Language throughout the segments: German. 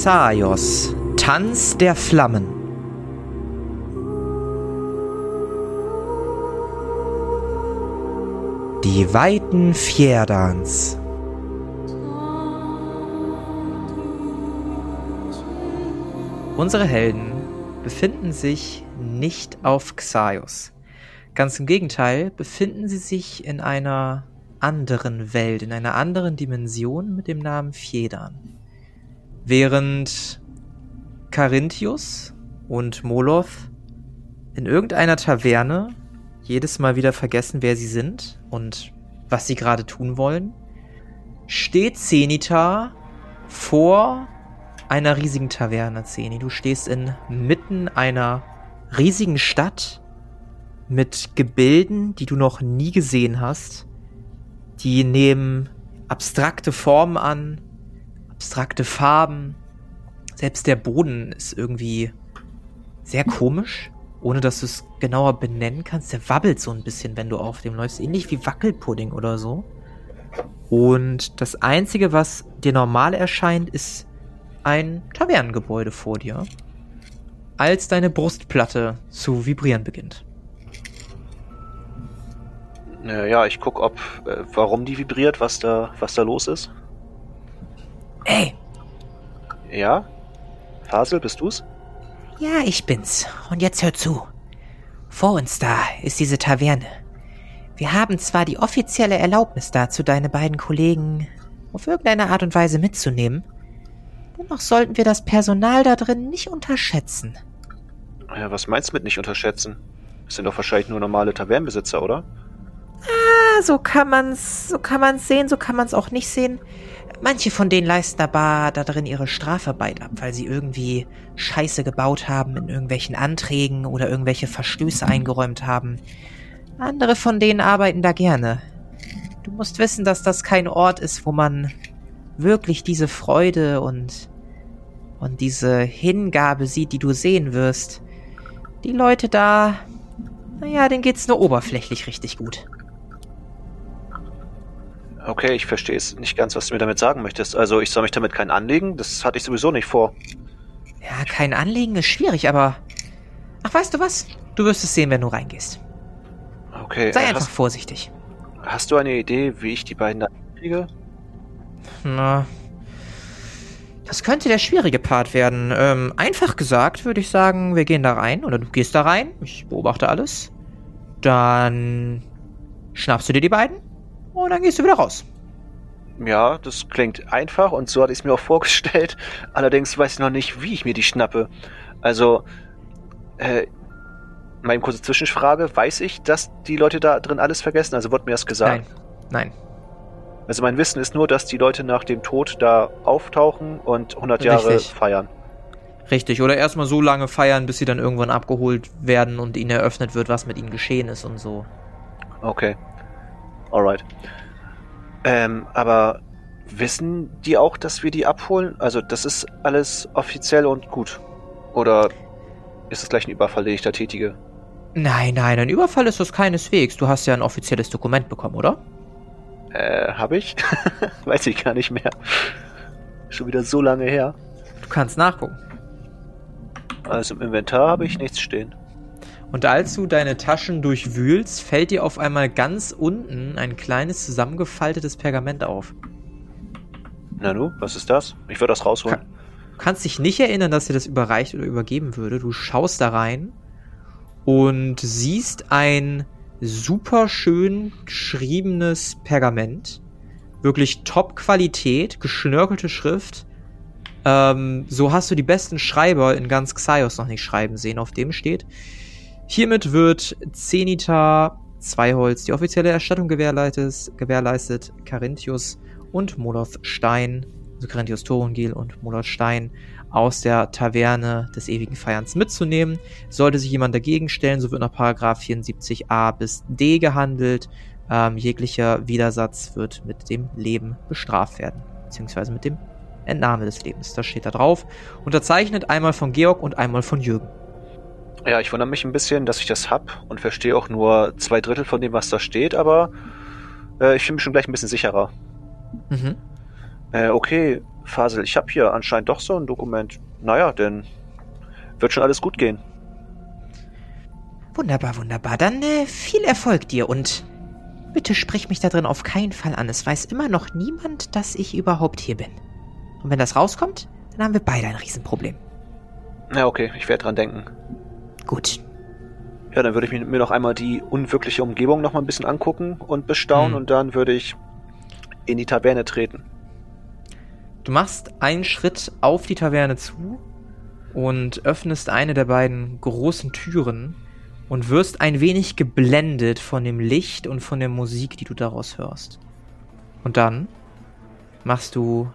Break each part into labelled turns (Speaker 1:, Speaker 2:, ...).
Speaker 1: Xaios, Tanz der Flammen. Die weiten Fjerdans. Unsere Helden befinden sich nicht auf Xaios. Ganz im Gegenteil, befinden sie sich in einer anderen Welt, in einer anderen Dimension mit dem Namen Fjedern. Während Carinthius und Moloth in irgendeiner Taverne jedes Mal wieder vergessen, wer sie sind und was sie gerade tun wollen, steht Zenita vor einer riesigen Taverne, Zeni. Du stehst inmitten einer riesigen Stadt mit Gebilden, die du noch nie gesehen hast. Die nehmen abstrakte Formen an, abstrakte Farben. Selbst der Boden ist irgendwie sehr komisch, ohne dass du es genauer benennen kannst. Der wabbelt so ein bisschen, wenn du auf dem läufst, ähnlich wie Wackelpudding oder so. Und das Einzige, was dir normal erscheint, ist ein Tavernengebäude vor dir, als deine Brustplatte zu vibrieren beginnt.
Speaker 2: Ja, ich guck, ob äh, warum die vibriert, was da, was da los ist.
Speaker 1: Ey!
Speaker 2: Ja? Fasel, bist du's?
Speaker 3: Ja, ich bin's. Und jetzt hör zu. Vor uns da ist diese Taverne. Wir haben zwar die offizielle Erlaubnis dazu, deine beiden Kollegen auf irgendeine Art und Weise mitzunehmen, dennoch sollten wir das Personal da drin nicht unterschätzen.
Speaker 2: Ja, was meinst du mit nicht unterschätzen? Das sind doch wahrscheinlich nur normale Tavernenbesitzer, oder?
Speaker 3: Ah, so kann man's, so kann man's sehen, so kann man's auch nicht sehen. Manche von denen leisten aber da drin ihre Strafarbeit ab, weil sie irgendwie Scheiße gebaut haben in irgendwelchen Anträgen oder irgendwelche Verstöße eingeräumt haben. Andere von denen arbeiten da gerne. Du musst wissen, dass das kein Ort ist, wo man wirklich diese Freude und und diese Hingabe sieht, die du sehen wirst. Die Leute da, naja, denen geht's nur oberflächlich richtig gut.
Speaker 2: Okay, ich verstehe es nicht ganz, was du mir damit sagen möchtest. Also, ich soll mich damit kein anlegen? Das hatte ich sowieso nicht vor.
Speaker 3: Ja, kein Anlegen ist schwierig, aber. Ach, weißt du was? Du wirst es sehen, wenn du reingehst.
Speaker 2: Okay.
Speaker 3: Sei
Speaker 2: äh,
Speaker 3: einfach
Speaker 2: hast,
Speaker 3: vorsichtig.
Speaker 2: hast du eine Idee, wie ich die beiden da kriege?
Speaker 1: Na, das könnte der schwierige Part werden. Ähm, einfach gesagt würde ich sagen, wir gehen da rein oder du gehst da rein. Ich beobachte alles. Dann schnappst du dir die beiden und dann gehst du wieder raus.
Speaker 2: Ja, das klingt einfach und so hatte ich es mir auch vorgestellt. Allerdings weiß ich noch nicht, wie ich mir die schnappe. Also, äh, meine kurze Zwischenfrage, weiß ich, dass die Leute da drin alles vergessen? Also wurde mir das gesagt?
Speaker 1: Nein. Nein.
Speaker 2: Also mein Wissen ist nur, dass die Leute nach dem Tod da auftauchen und 100 Jahre
Speaker 1: Richtig.
Speaker 2: feiern.
Speaker 1: Richtig. Oder erstmal so lange feiern, bis sie dann irgendwann abgeholt werden und ihnen eröffnet wird, was mit ihnen geschehen ist und so.
Speaker 2: Okay. Alright. Ähm, aber wissen die auch, dass wir die abholen? Also das ist alles offiziell und gut. Oder ist es gleich ein Überfall, den ich da tätige?
Speaker 1: Nein, nein, ein Überfall ist das keineswegs. Du hast ja ein offizielles Dokument bekommen, oder?
Speaker 2: Äh, hab ich? Weiß ich gar nicht mehr. Schon wieder so lange her.
Speaker 1: Du kannst nachgucken.
Speaker 2: Also im Inventar habe ich nichts stehen.
Speaker 1: Und als du deine Taschen durchwühlst, fällt dir auf einmal ganz unten ein kleines zusammengefaltetes Pergament auf.
Speaker 2: Nanu, was ist das? Ich würde das rausholen.
Speaker 1: Du kannst dich nicht erinnern, dass dir das überreicht oder übergeben würde. Du schaust da rein und siehst ein super schön geschriebenes Pergament. Wirklich Top-Qualität, geschnörkelte Schrift. Ähm, so hast du die besten Schreiber in ganz Xaios noch nicht schreiben sehen, auf dem steht. Hiermit wird Zenita Zweiholz die offizielle Erstattung gewährleistet, gewährleistet Carinthius und Moloth Stein, also Carinthius Thorungil und Moloth Stein, aus der Taverne des ewigen Feierns mitzunehmen. Sollte sich jemand dagegen stellen, so wird nach Paragraph 74a bis d gehandelt. Ähm, jeglicher Widersatz wird mit dem Leben bestraft werden, beziehungsweise mit dem Entnahme des Lebens. Das steht da drauf. Unterzeichnet einmal von Georg und einmal von Jürgen.
Speaker 2: Ja, ich wundere mich ein bisschen, dass ich das hab und verstehe auch nur zwei Drittel von dem, was da steht, aber äh, ich fühle mich schon gleich ein bisschen sicherer.
Speaker 1: Mhm.
Speaker 2: Äh, okay, Fasel, ich habe hier anscheinend doch so ein Dokument. Naja, denn wird schon alles gut gehen.
Speaker 3: Wunderbar, wunderbar. Dann äh, viel Erfolg dir und bitte sprich mich da drin auf keinen Fall an. Es weiß immer noch niemand, dass ich überhaupt hier bin. Und wenn das rauskommt, dann haben wir beide ein Riesenproblem.
Speaker 2: Ja, okay, ich werde dran denken.
Speaker 3: Gut.
Speaker 2: Ja, dann würde ich mir, noch einmal die unwirkliche Umgebung noch mal ein bisschen angucken und bestaunen
Speaker 1: Hm.
Speaker 2: und dann würde ich in die Taverne treten.
Speaker 1: Du machst einen Schritt auf die Taverne zu und öffnest eine der beiden großen Türen und wirst ein wenig geblendet von dem Licht und von der Musik, die du daraus hörst. Und dann machst du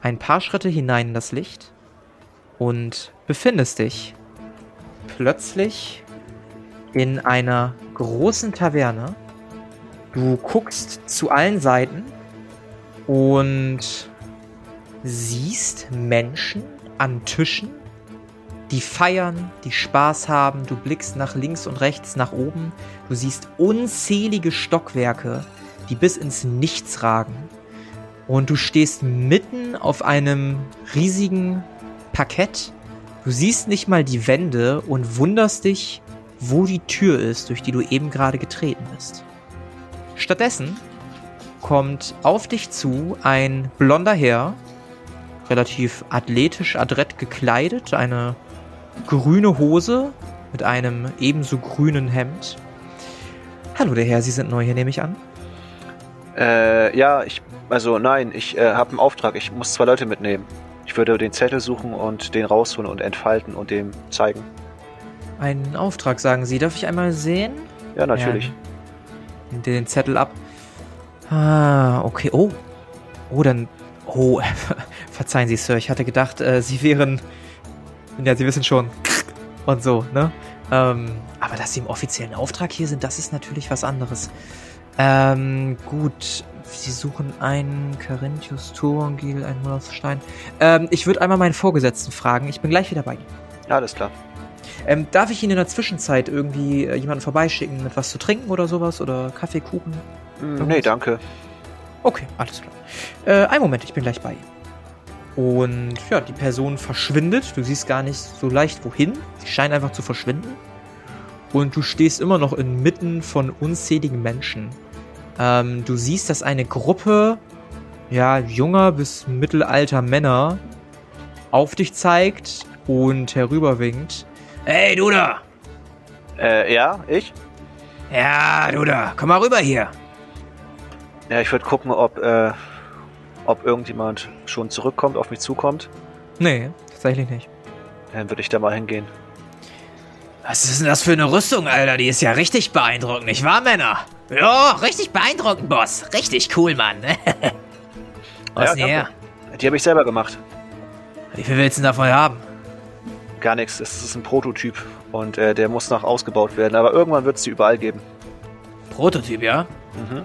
Speaker 1: ein paar Schritte hinein in das Licht und befindest dich plötzlich in einer großen Taverne. Du guckst zu allen Seiten und siehst Menschen an Tischen, die feiern, die Spaß haben. Du blickst nach links und rechts, nach oben. Du siehst unzählige Stockwerke, die bis ins Nichts ragen. Und du stehst mitten auf einem riesigen Parkett. Du siehst nicht mal die Wände und wunderst dich, wo die Tür ist, durch die du eben gerade getreten bist. Stattdessen kommt auf dich zu ein blonder Herr, relativ athletisch, adrett gekleidet, eine grüne Hose mit einem ebenso grünen Hemd. Hallo, der Herr, Sie sind neu hier, nehme ich an.
Speaker 2: Äh, ja, ich, also nein, ich äh, habe einen Auftrag. Ich muss zwei Leute mitnehmen. Ich würde den Zettel suchen und den rausholen und entfalten und dem zeigen.
Speaker 1: Einen Auftrag, sagen Sie. Darf ich einmal sehen?
Speaker 2: Ja, natürlich.
Speaker 1: Ja, nimmt den Zettel ab. Ah, okay. Oh. Oh, dann. Oh, verzeihen Sie, Sir. Ich hatte gedacht, äh, Sie wären. Ja, Sie wissen schon. Und so, ne? Ähm, aber dass Sie im offiziellen Auftrag hier sind, das ist natürlich was anderes. Ähm, gut. Sie suchen einen Carinthius Turongil, einen Molosstein. Ähm, ich würde einmal meinen Vorgesetzten fragen. Ich bin gleich wieder bei Ihnen.
Speaker 2: Ja, alles klar.
Speaker 1: Ähm, darf ich Ihnen in der Zwischenzeit irgendwie äh, jemanden vorbeischicken mit was zu trinken oder sowas? Oder Kaffee, Kuchen?
Speaker 2: Hm, nee, danke.
Speaker 1: Okay, alles klar. Äh, einen Moment, ich bin gleich bei Ihnen. Und ja, die Person verschwindet. Du siehst gar nicht so leicht wohin. Sie scheint einfach zu verschwinden. Und du stehst immer noch inmitten von unzähligen Menschen. Ähm, du siehst, dass eine Gruppe ja, junger bis mittelalter Männer auf dich zeigt und herüberwinkt. Hey, du da!
Speaker 2: Äh, ja, ich?
Speaker 1: Ja, du da, komm mal rüber hier.
Speaker 2: Ja, ich würde gucken, ob, äh, ob irgendjemand schon zurückkommt, auf mich zukommt.
Speaker 1: Nee, tatsächlich nicht.
Speaker 2: Dann würde ich da mal hingehen.
Speaker 3: Was ist denn das für eine Rüstung, Alter? Die ist ja richtig beeindruckend, nicht wahr, Männer? Ja, richtig beeindruckend, Boss. Richtig cool, Mann. Was
Speaker 2: Ja,
Speaker 3: denn her?
Speaker 2: Die habe ich selber gemacht.
Speaker 3: Wie viel willst du denn davon haben?
Speaker 2: Gar nichts, das ist ein Prototyp und äh, der muss noch ausgebaut werden, aber irgendwann wird es die überall geben.
Speaker 3: Prototyp, ja?
Speaker 2: Mhm.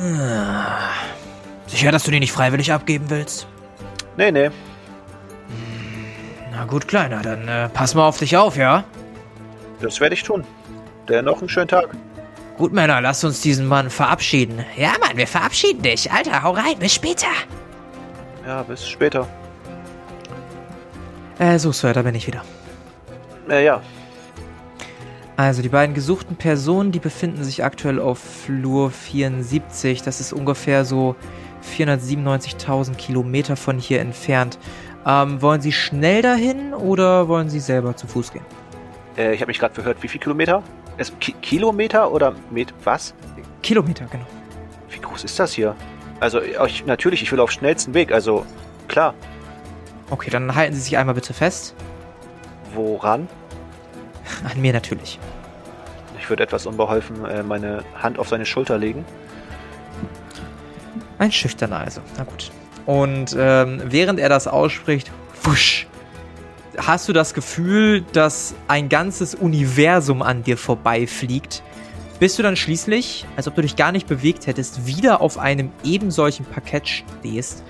Speaker 3: Ah. Sicher, dass du die nicht freiwillig abgeben willst?
Speaker 2: Nee, nee.
Speaker 3: Na gut, Kleiner, dann äh, pass mal auf dich auf, ja?
Speaker 2: Das werde ich tun. Der noch einen schönen Tag.
Speaker 3: Gut, Männer, lasst uns diesen Mann verabschieden. Ja, Mann, wir verabschieden dich. Alter, hau rein, bis später.
Speaker 2: Ja, bis später.
Speaker 1: Äh, so, Sir, da bin ich wieder.
Speaker 2: Äh, ja.
Speaker 1: Also, die beiden gesuchten Personen, die befinden sich aktuell auf Flur 74. Das ist ungefähr so 497.000 Kilometer von hier entfernt. Ähm, wollen Sie schnell dahin oder wollen Sie selber zu Fuß gehen?
Speaker 2: Äh, ich habe mich gerade verhört. Wie viel Kilometer? Es, Ki Kilometer oder Met was?
Speaker 1: Kilometer, genau.
Speaker 2: Wie groß ist das hier? Also, ich, natürlich, ich will auf schnellsten Weg. Also, klar.
Speaker 1: Okay, dann halten Sie sich einmal bitte fest.
Speaker 2: Woran?
Speaker 1: An mir natürlich.
Speaker 2: Ich würde etwas unbeholfen äh, meine Hand auf seine Schulter legen.
Speaker 1: Ein Schüchterner also. Na gut. Und ähm, während er das ausspricht, wusch, hast du das Gefühl, dass ein ganzes Universum an dir vorbeifliegt, bis du dann schließlich, als ob du dich gar nicht bewegt hättest, wieder auf einem eben solchen Parkett stehst.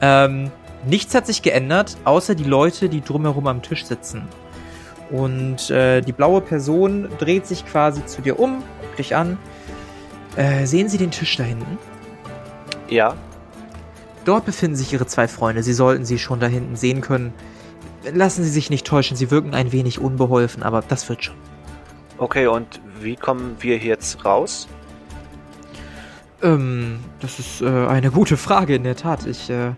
Speaker 1: Ähm, nichts hat sich geändert, außer die Leute, die drumherum am Tisch sitzen. Und äh, die blaue Person dreht sich quasi zu dir um, guckt dich an. Äh, sehen Sie den Tisch da hinten?
Speaker 2: Ja.
Speaker 1: dort befinden sich Ihre zwei Freunde. Sie sollten sie schon da hinten sehen können. Lassen Sie sich nicht täuschen, Sie wirken ein wenig unbeholfen, aber das wird schon.
Speaker 2: Okay, und wie kommen wir jetzt raus?
Speaker 1: Ähm, das ist äh, eine gute Frage in der Tat. Ich äh,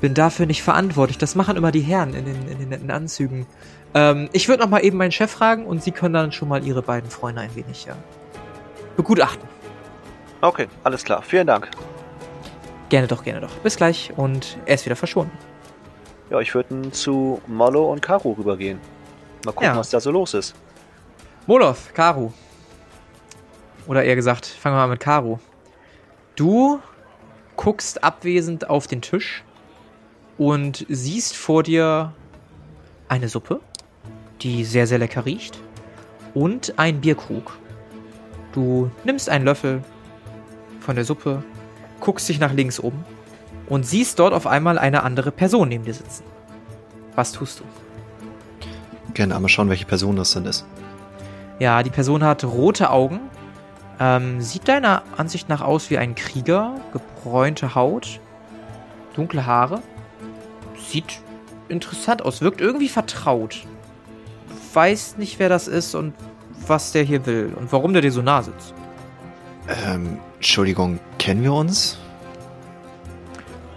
Speaker 1: bin dafür nicht verantwortlich. Das machen immer die Herren in den, in den netten Anzügen. Ähm, ich würde noch mal eben meinen Chef fragen und Sie können dann schon mal Ihre beiden Freunde ein wenig ja, begutachten.
Speaker 2: Okay, alles klar. Vielen Dank.
Speaker 1: Gerne doch, gerne doch. Bis gleich und er ist wieder verschwunden.
Speaker 2: Ja, ich würde zu Mollo und Karu rübergehen. Mal gucken,
Speaker 1: Ja.
Speaker 2: was da so los ist.
Speaker 1: Molov, Karu. Oder eher gesagt, fangen wir mal mit Karu. Du guckst abwesend auf den Tisch und siehst vor dir eine Suppe, die sehr, sehr lecker riecht, und ein Bierkrug. Du nimmst einen Löffel von der Suppe, guckst dich nach links um und siehst dort auf einmal eine andere Person neben dir sitzen. Was tust du?
Speaker 4: Gerne einmal schauen, welche Person das denn ist.
Speaker 1: Ja, die Person hat rote Augen. Ähm, sieht deiner Ansicht nach aus wie ein Krieger. Gebräunte Haut. Dunkle Haare. Sieht interessant aus. Wirkt irgendwie vertraut. Weiß nicht, wer das ist und was der hier will. Und warum der dir so nah sitzt.
Speaker 4: Ähm, Entschuldigung, kennen wir uns?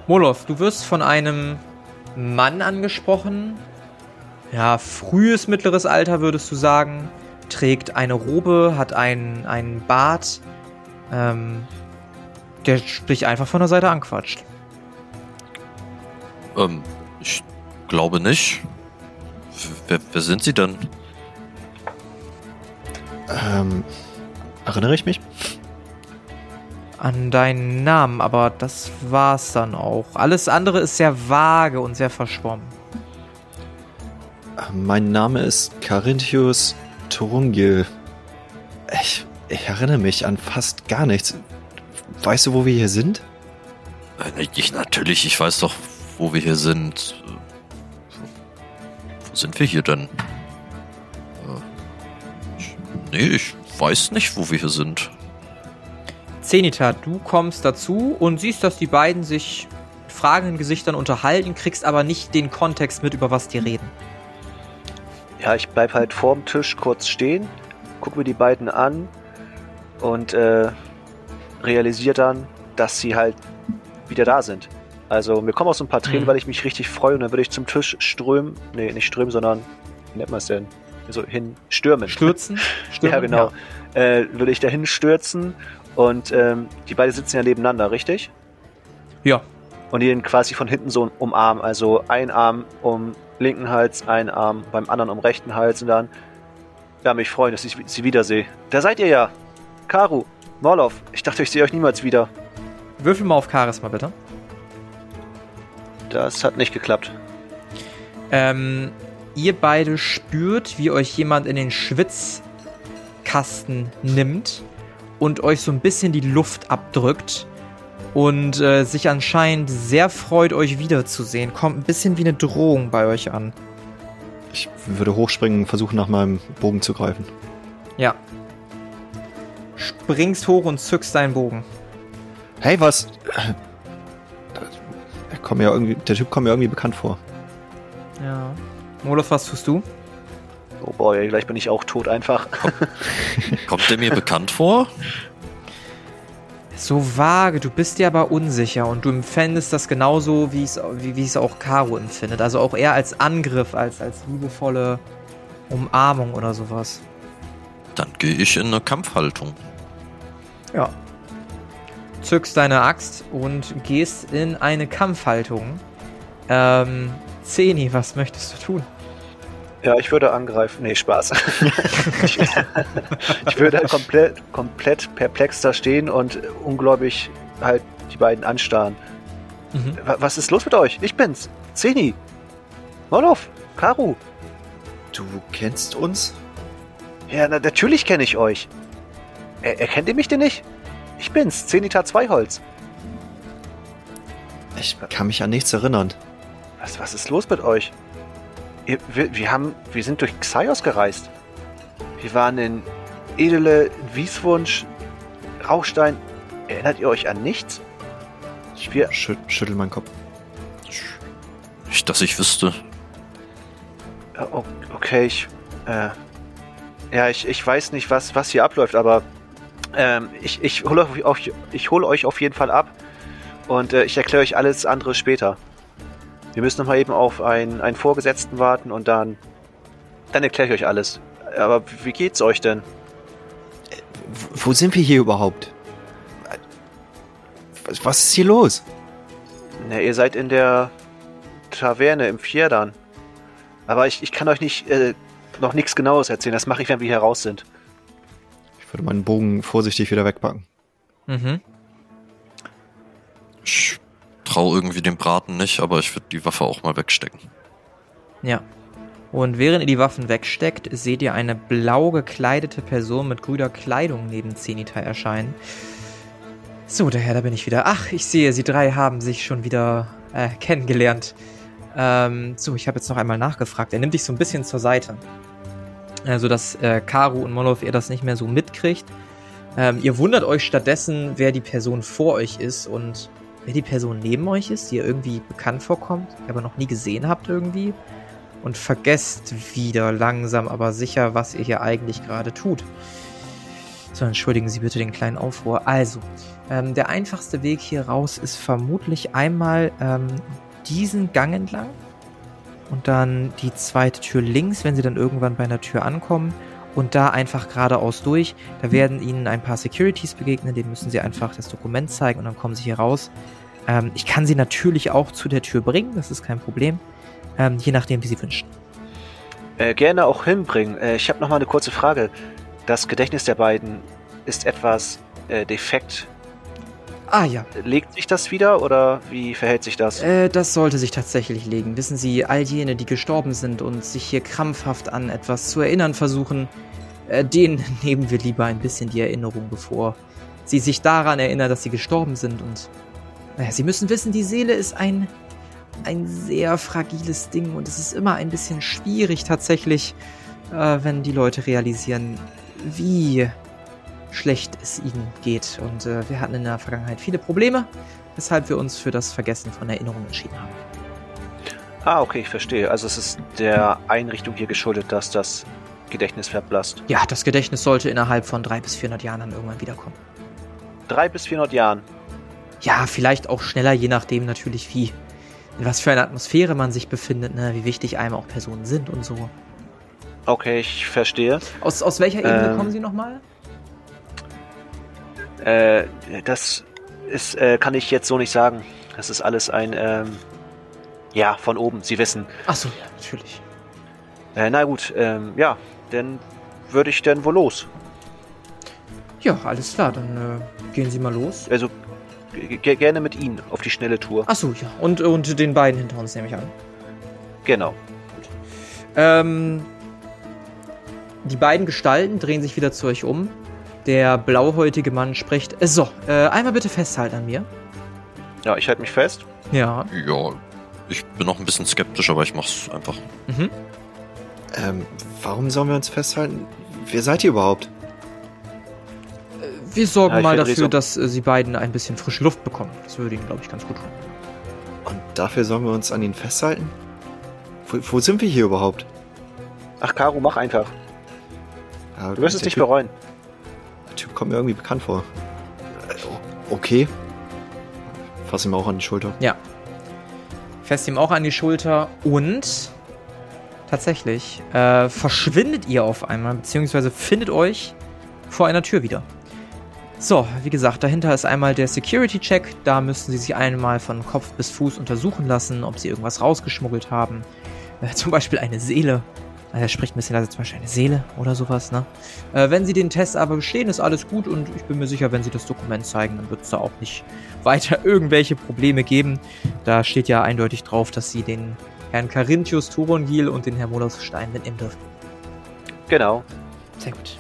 Speaker 1: Molov, du wirst von einem Mann angesprochen. Ja, frühes mittleres Alter würdest du sagen. Trägt eine Robe, hat einen, einen Bart. Ähm, der dich einfach von der Seite anquatscht.
Speaker 5: Ähm, ich glaube nicht. Wer, wer sind Sie denn?
Speaker 4: Ähm, erinnere ich mich?
Speaker 1: An deinen Namen, aber das war's dann auch. Alles andere ist sehr vage und sehr verschwommen.
Speaker 4: Äh, Mein Name ist Carinthius Turungil. Ich, ich erinnere mich an fast gar nichts. Weißt du, wo wir hier sind?
Speaker 5: Äh, Ich natürlich, ich weiß doch, wo wir hier sind. Äh, Wo sind wir hier denn? Ich, nee, ich weiß nicht, wo wir hier sind.
Speaker 1: Zenita, du kommst dazu und siehst, dass die beiden sich mit fragenden Gesichtern unterhalten, kriegst aber nicht den Kontext mit, über was die reden.
Speaker 2: Ja, ich bleib halt vorm Tisch kurz stehen, guck mir die beiden an und äh, realisiere dann, dass sie halt wieder da sind. Also mir kommen auch so ein paar Tränen,
Speaker 1: Mhm.
Speaker 2: weil ich mich richtig freue und dann würde ich zum Tisch strömen, nee, nicht strömen, sondern, wie nennt man es denn? So hin, stürmen.
Speaker 1: Stürzen? Stürmen?
Speaker 2: ja, genau. Äh, würde ich dahin stürzen und ähm, die beiden sitzen ja nebeneinander, richtig?
Speaker 1: Ja.
Speaker 2: Und ihn quasi von hinten so umarmen. Also ein Arm um linken Hals, ein Arm beim anderen um rechten Hals und dann, ja, mich freuen, dass ich sie wiedersehe. Da seid ihr ja. Karu, Morlov, ich dachte, ich sehe euch niemals wieder.
Speaker 1: Würfel mal auf Charisma, bitte.
Speaker 2: Das hat nicht geklappt.
Speaker 1: Ähm, ihr beide spürt, wie euch jemand in den Schwitzkasten nimmt und euch so ein bisschen die Luft abdrückt und äh, sich anscheinend sehr freut, euch wiederzusehen. Kommt ein bisschen wie eine Drohung bei euch an.
Speaker 4: Ich würde hochspringen und versuchen, nach meinem Bogen zu greifen.
Speaker 1: Ja. Springst hoch und zückst deinen Bogen.
Speaker 4: Hey, was? Der, kommt mir irgendwie, der Typ kommt mir irgendwie bekannt vor.
Speaker 1: Ja. Molov, was tust du?
Speaker 2: Oh boy, gleich bin ich auch tot einfach.
Speaker 5: Kommt der mir bekannt vor?
Speaker 1: So vage, du bist dir aber unsicher und du empfändest das genauso, wie es wie, wie es auch Caro empfindet. Also auch eher als Angriff, als als liebevolle Umarmung oder sowas.
Speaker 5: Dann gehe ich in eine Kampfhaltung.
Speaker 1: Ja. Zückst deine Axt und gehst in eine Kampfhaltung. Ähm, Zeni, was möchtest du tun?
Speaker 2: Ja, ich würde angreifen. Nee, Spaß. ich, ich würde halt komplett, komplett perplex da stehen und ungläubig halt die beiden anstarren.
Speaker 1: Mhm.
Speaker 2: Wa- Was ist los mit euch? Ich bin's. Zeni. Morlov. Karu.
Speaker 4: Du kennst uns?
Speaker 2: Ja, na, natürlich kenne ich euch. Er, erkennt ihr mich denn nicht? Ich bin's, Zenita Zweiholz.
Speaker 4: Ich kann mich an nichts erinnern.
Speaker 2: Was, was ist los mit euch? Wir, wir, haben, wir sind durch Xaios gereist. Wir waren in Edele, in Wieswunsch, Rauchstein. Erinnert ihr euch an nichts?
Speaker 4: Ich
Speaker 2: Wir-
Speaker 4: schü schüttel meinen Kopf.
Speaker 5: Nicht, dass ich wüsste.
Speaker 2: Äh, Okay, ich. Äh, ja, ich, ich weiß nicht, was, was hier abläuft, aber ähm, ich, ich hole euch, auf, ich hol euch auf jeden Fall ab und äh, ich erkläre euch alles andere später. Wir müssen noch mal eben auf einen, einen Vorgesetzten warten und dann, dann erkläre ich euch alles. Aber wie geht's euch denn?
Speaker 4: Wo sind wir hier überhaupt? Was, was ist hier los?
Speaker 2: Na, ihr seid in der Taverne im Fjerdern. Aber ich, ich kann euch nicht äh, noch nichts Genaues erzählen. Das mache ich, wenn wir hier raus sind.
Speaker 4: Ich würde meinen Bogen vorsichtig wieder wegpacken.
Speaker 1: Mhm.
Speaker 5: Ich traue irgendwie dem Braten nicht, aber ich würde die Waffe auch mal wegstecken.
Speaker 1: Ja. Und während ihr die Waffen wegsteckt, seht ihr eine blau gekleidete Person mit grüner Kleidung neben Zenita erscheinen. So, der Herr, da bin ich wieder. Ach, ich sehe, Sie drei haben sich schon wieder äh, kennengelernt. Ähm, so, ich habe jetzt noch einmal nachgefragt. Er nimmt dich so ein bisschen zur Seite. Also, dass äh, Karu und Molov ihr das nicht mehr so mitkriegt. Ähm, ihr wundert euch stattdessen, wer die Person vor euch ist und wer die Person neben euch ist, die ihr irgendwie bekannt vorkommt, aber noch nie gesehen habt irgendwie und vergesst wieder langsam aber sicher, was ihr hier eigentlich gerade tut. So, entschuldigen Sie bitte den kleinen Aufruhr. Also, ähm, der einfachste Weg hier raus ist vermutlich einmal ähm, diesen Gang entlang und dann die zweite Tür links, wenn Sie dann irgendwann bei einer Tür ankommen und da einfach geradeaus durch. Da werden Ihnen ein paar Securities begegnen, denen müssen Sie einfach das Dokument zeigen und dann kommen Sie hier raus. Ähm, ich kann Sie natürlich auch zu der Tür bringen, das ist kein Problem. Ähm, je nachdem, wie Sie wünschen.
Speaker 2: Äh, gerne auch hinbringen. Äh, ich habe noch mal eine kurze Frage. Das Gedächtnis der beiden ist etwas äh, defekt.
Speaker 1: Ah ja,
Speaker 2: Legt sich das wieder oder wie verhält sich das?
Speaker 1: äh, das sollte sich tatsächlich legen. Wissen Sie, all jene, die gestorben sind und sich hier krampfhaft an etwas zu erinnern versuchen, äh, denen nehmen wir lieber ein bisschen die Erinnerung, bevor sie sich daran erinnern, dass sie gestorben sind. Und naja, Sie müssen wissen, die Seele ist ein, ein sehr fragiles Ding und es ist immer ein bisschen schwierig tatsächlich, äh, wenn die Leute realisieren, wie schlecht es ihnen geht. Und äh, wir hatten in der Vergangenheit viele Probleme, weshalb wir uns für das Vergessen von Erinnerungen entschieden haben.
Speaker 2: Ah, okay, ich verstehe. Also es ist der Einrichtung hier geschuldet, dass das Gedächtnis verblasst.
Speaker 1: Ja, das Gedächtnis sollte innerhalb von 300 bis 400 Jahren dann irgendwann wiederkommen.
Speaker 2: Drei bis 400 Jahren.
Speaker 1: Ja, vielleicht auch schneller, je nachdem natürlich, wie, in was für einer Atmosphäre man sich befindet, ne? wie wichtig einem auch Personen sind und so.
Speaker 2: Okay, ich verstehe.
Speaker 1: Aus, aus welcher Ebene
Speaker 2: Ähm.
Speaker 1: kommen Sie nochmal?
Speaker 2: Äh, das ist, äh, kann ich jetzt so nicht sagen. Das ist alles ein, ähm, ja, von oben. Sie wissen.
Speaker 1: Achso, ja, natürlich.
Speaker 2: Äh, na gut, ähm, ja, dann würde ich denn wohl los.
Speaker 1: Ja, alles klar, dann äh, gehen Sie mal los.
Speaker 2: Also gerne mit Ihnen auf die schnelle Tour.
Speaker 1: Achso, ja. Und, und den beiden hinter uns nehme ich an.
Speaker 2: Genau.
Speaker 1: Ähm, die beiden Gestalten drehen sich wieder zu euch um. Der blauhäutige Mann spricht. Äh, so, äh, einmal bitte festhalten an mir.
Speaker 2: Ja, ich halte mich fest.
Speaker 1: Ja.
Speaker 5: Ja, ich bin noch ein bisschen skeptisch, aber ich mach's einfach.
Speaker 1: Mhm.
Speaker 4: Ähm, warum sollen wir uns festhalten? Wer seid ihr überhaupt?
Speaker 1: Wir sorgen
Speaker 2: Ja,
Speaker 1: mal dafür, dass äh, sie beiden ein bisschen frische Luft bekommen. Das würde ihnen, glaube ich, ganz gut tun.
Speaker 4: Und dafür sollen wir uns an ihn festhalten? Wo, wo sind wir hier überhaupt?
Speaker 2: Ach, Caro, mach einfach.
Speaker 4: Ja,
Speaker 2: Du wirst es nicht
Speaker 4: typ,
Speaker 2: bereuen.
Speaker 4: Kommt mir irgendwie bekannt vor. Okay. Fass ihm auch an die Schulter.
Speaker 1: Fest ihm auch an die Schulter und tatsächlich äh, verschwindet ihr auf einmal, beziehungsweise findet euch vor einer Tür wieder. So, wie gesagt, dahinter ist einmal der Security-Check. Da müssen sie sich einmal von Kopf bis Fuß untersuchen lassen, ob sie irgendwas rausgeschmuggelt haben. Äh, zum Beispiel eine Seele. Er spricht ein bisschen leise, zum Beispiel eine Seele oder sowas, ne? Äh, wenn sie den Test aber bestehen, ist alles gut und ich bin mir sicher, wenn sie das Dokument zeigen, dann wird es da auch nicht weiter irgendwelche Probleme geben. Da steht ja eindeutig drauf, dass sie den Herrn Carinthius Turongil und den Herrn Molosstein mitnehmen dürfen.
Speaker 2: Genau.
Speaker 1: Sehr gut.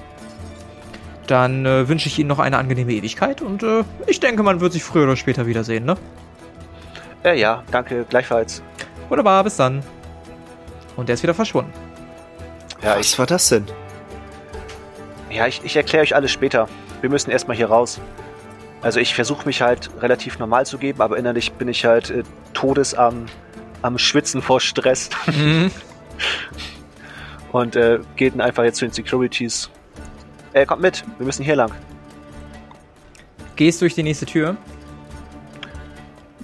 Speaker 1: Dann äh, wünsche ich Ihnen noch eine angenehme Ewigkeit und äh, ich denke, man wird sich früher oder später wiedersehen, ne?
Speaker 2: Äh, ja, danke, gleichfalls.
Speaker 1: Wunderbar, bis dann. Und der ist wieder verschwunden.
Speaker 2: Ja,
Speaker 4: Was
Speaker 2: ich,
Speaker 4: war das denn?
Speaker 2: ja, ich, ich erkläre euch alles später. Wir müssen erstmal hier raus. Also ich versuche mich halt relativ normal zu geben, aber innerlich bin ich halt äh, todes am, am Schwitzen vor Stress.
Speaker 1: Mhm.
Speaker 2: Und äh, geht dann einfach jetzt zu den Securities. Äh, kommt mit, wir müssen hier lang.
Speaker 1: Gehst durch die nächste Tür.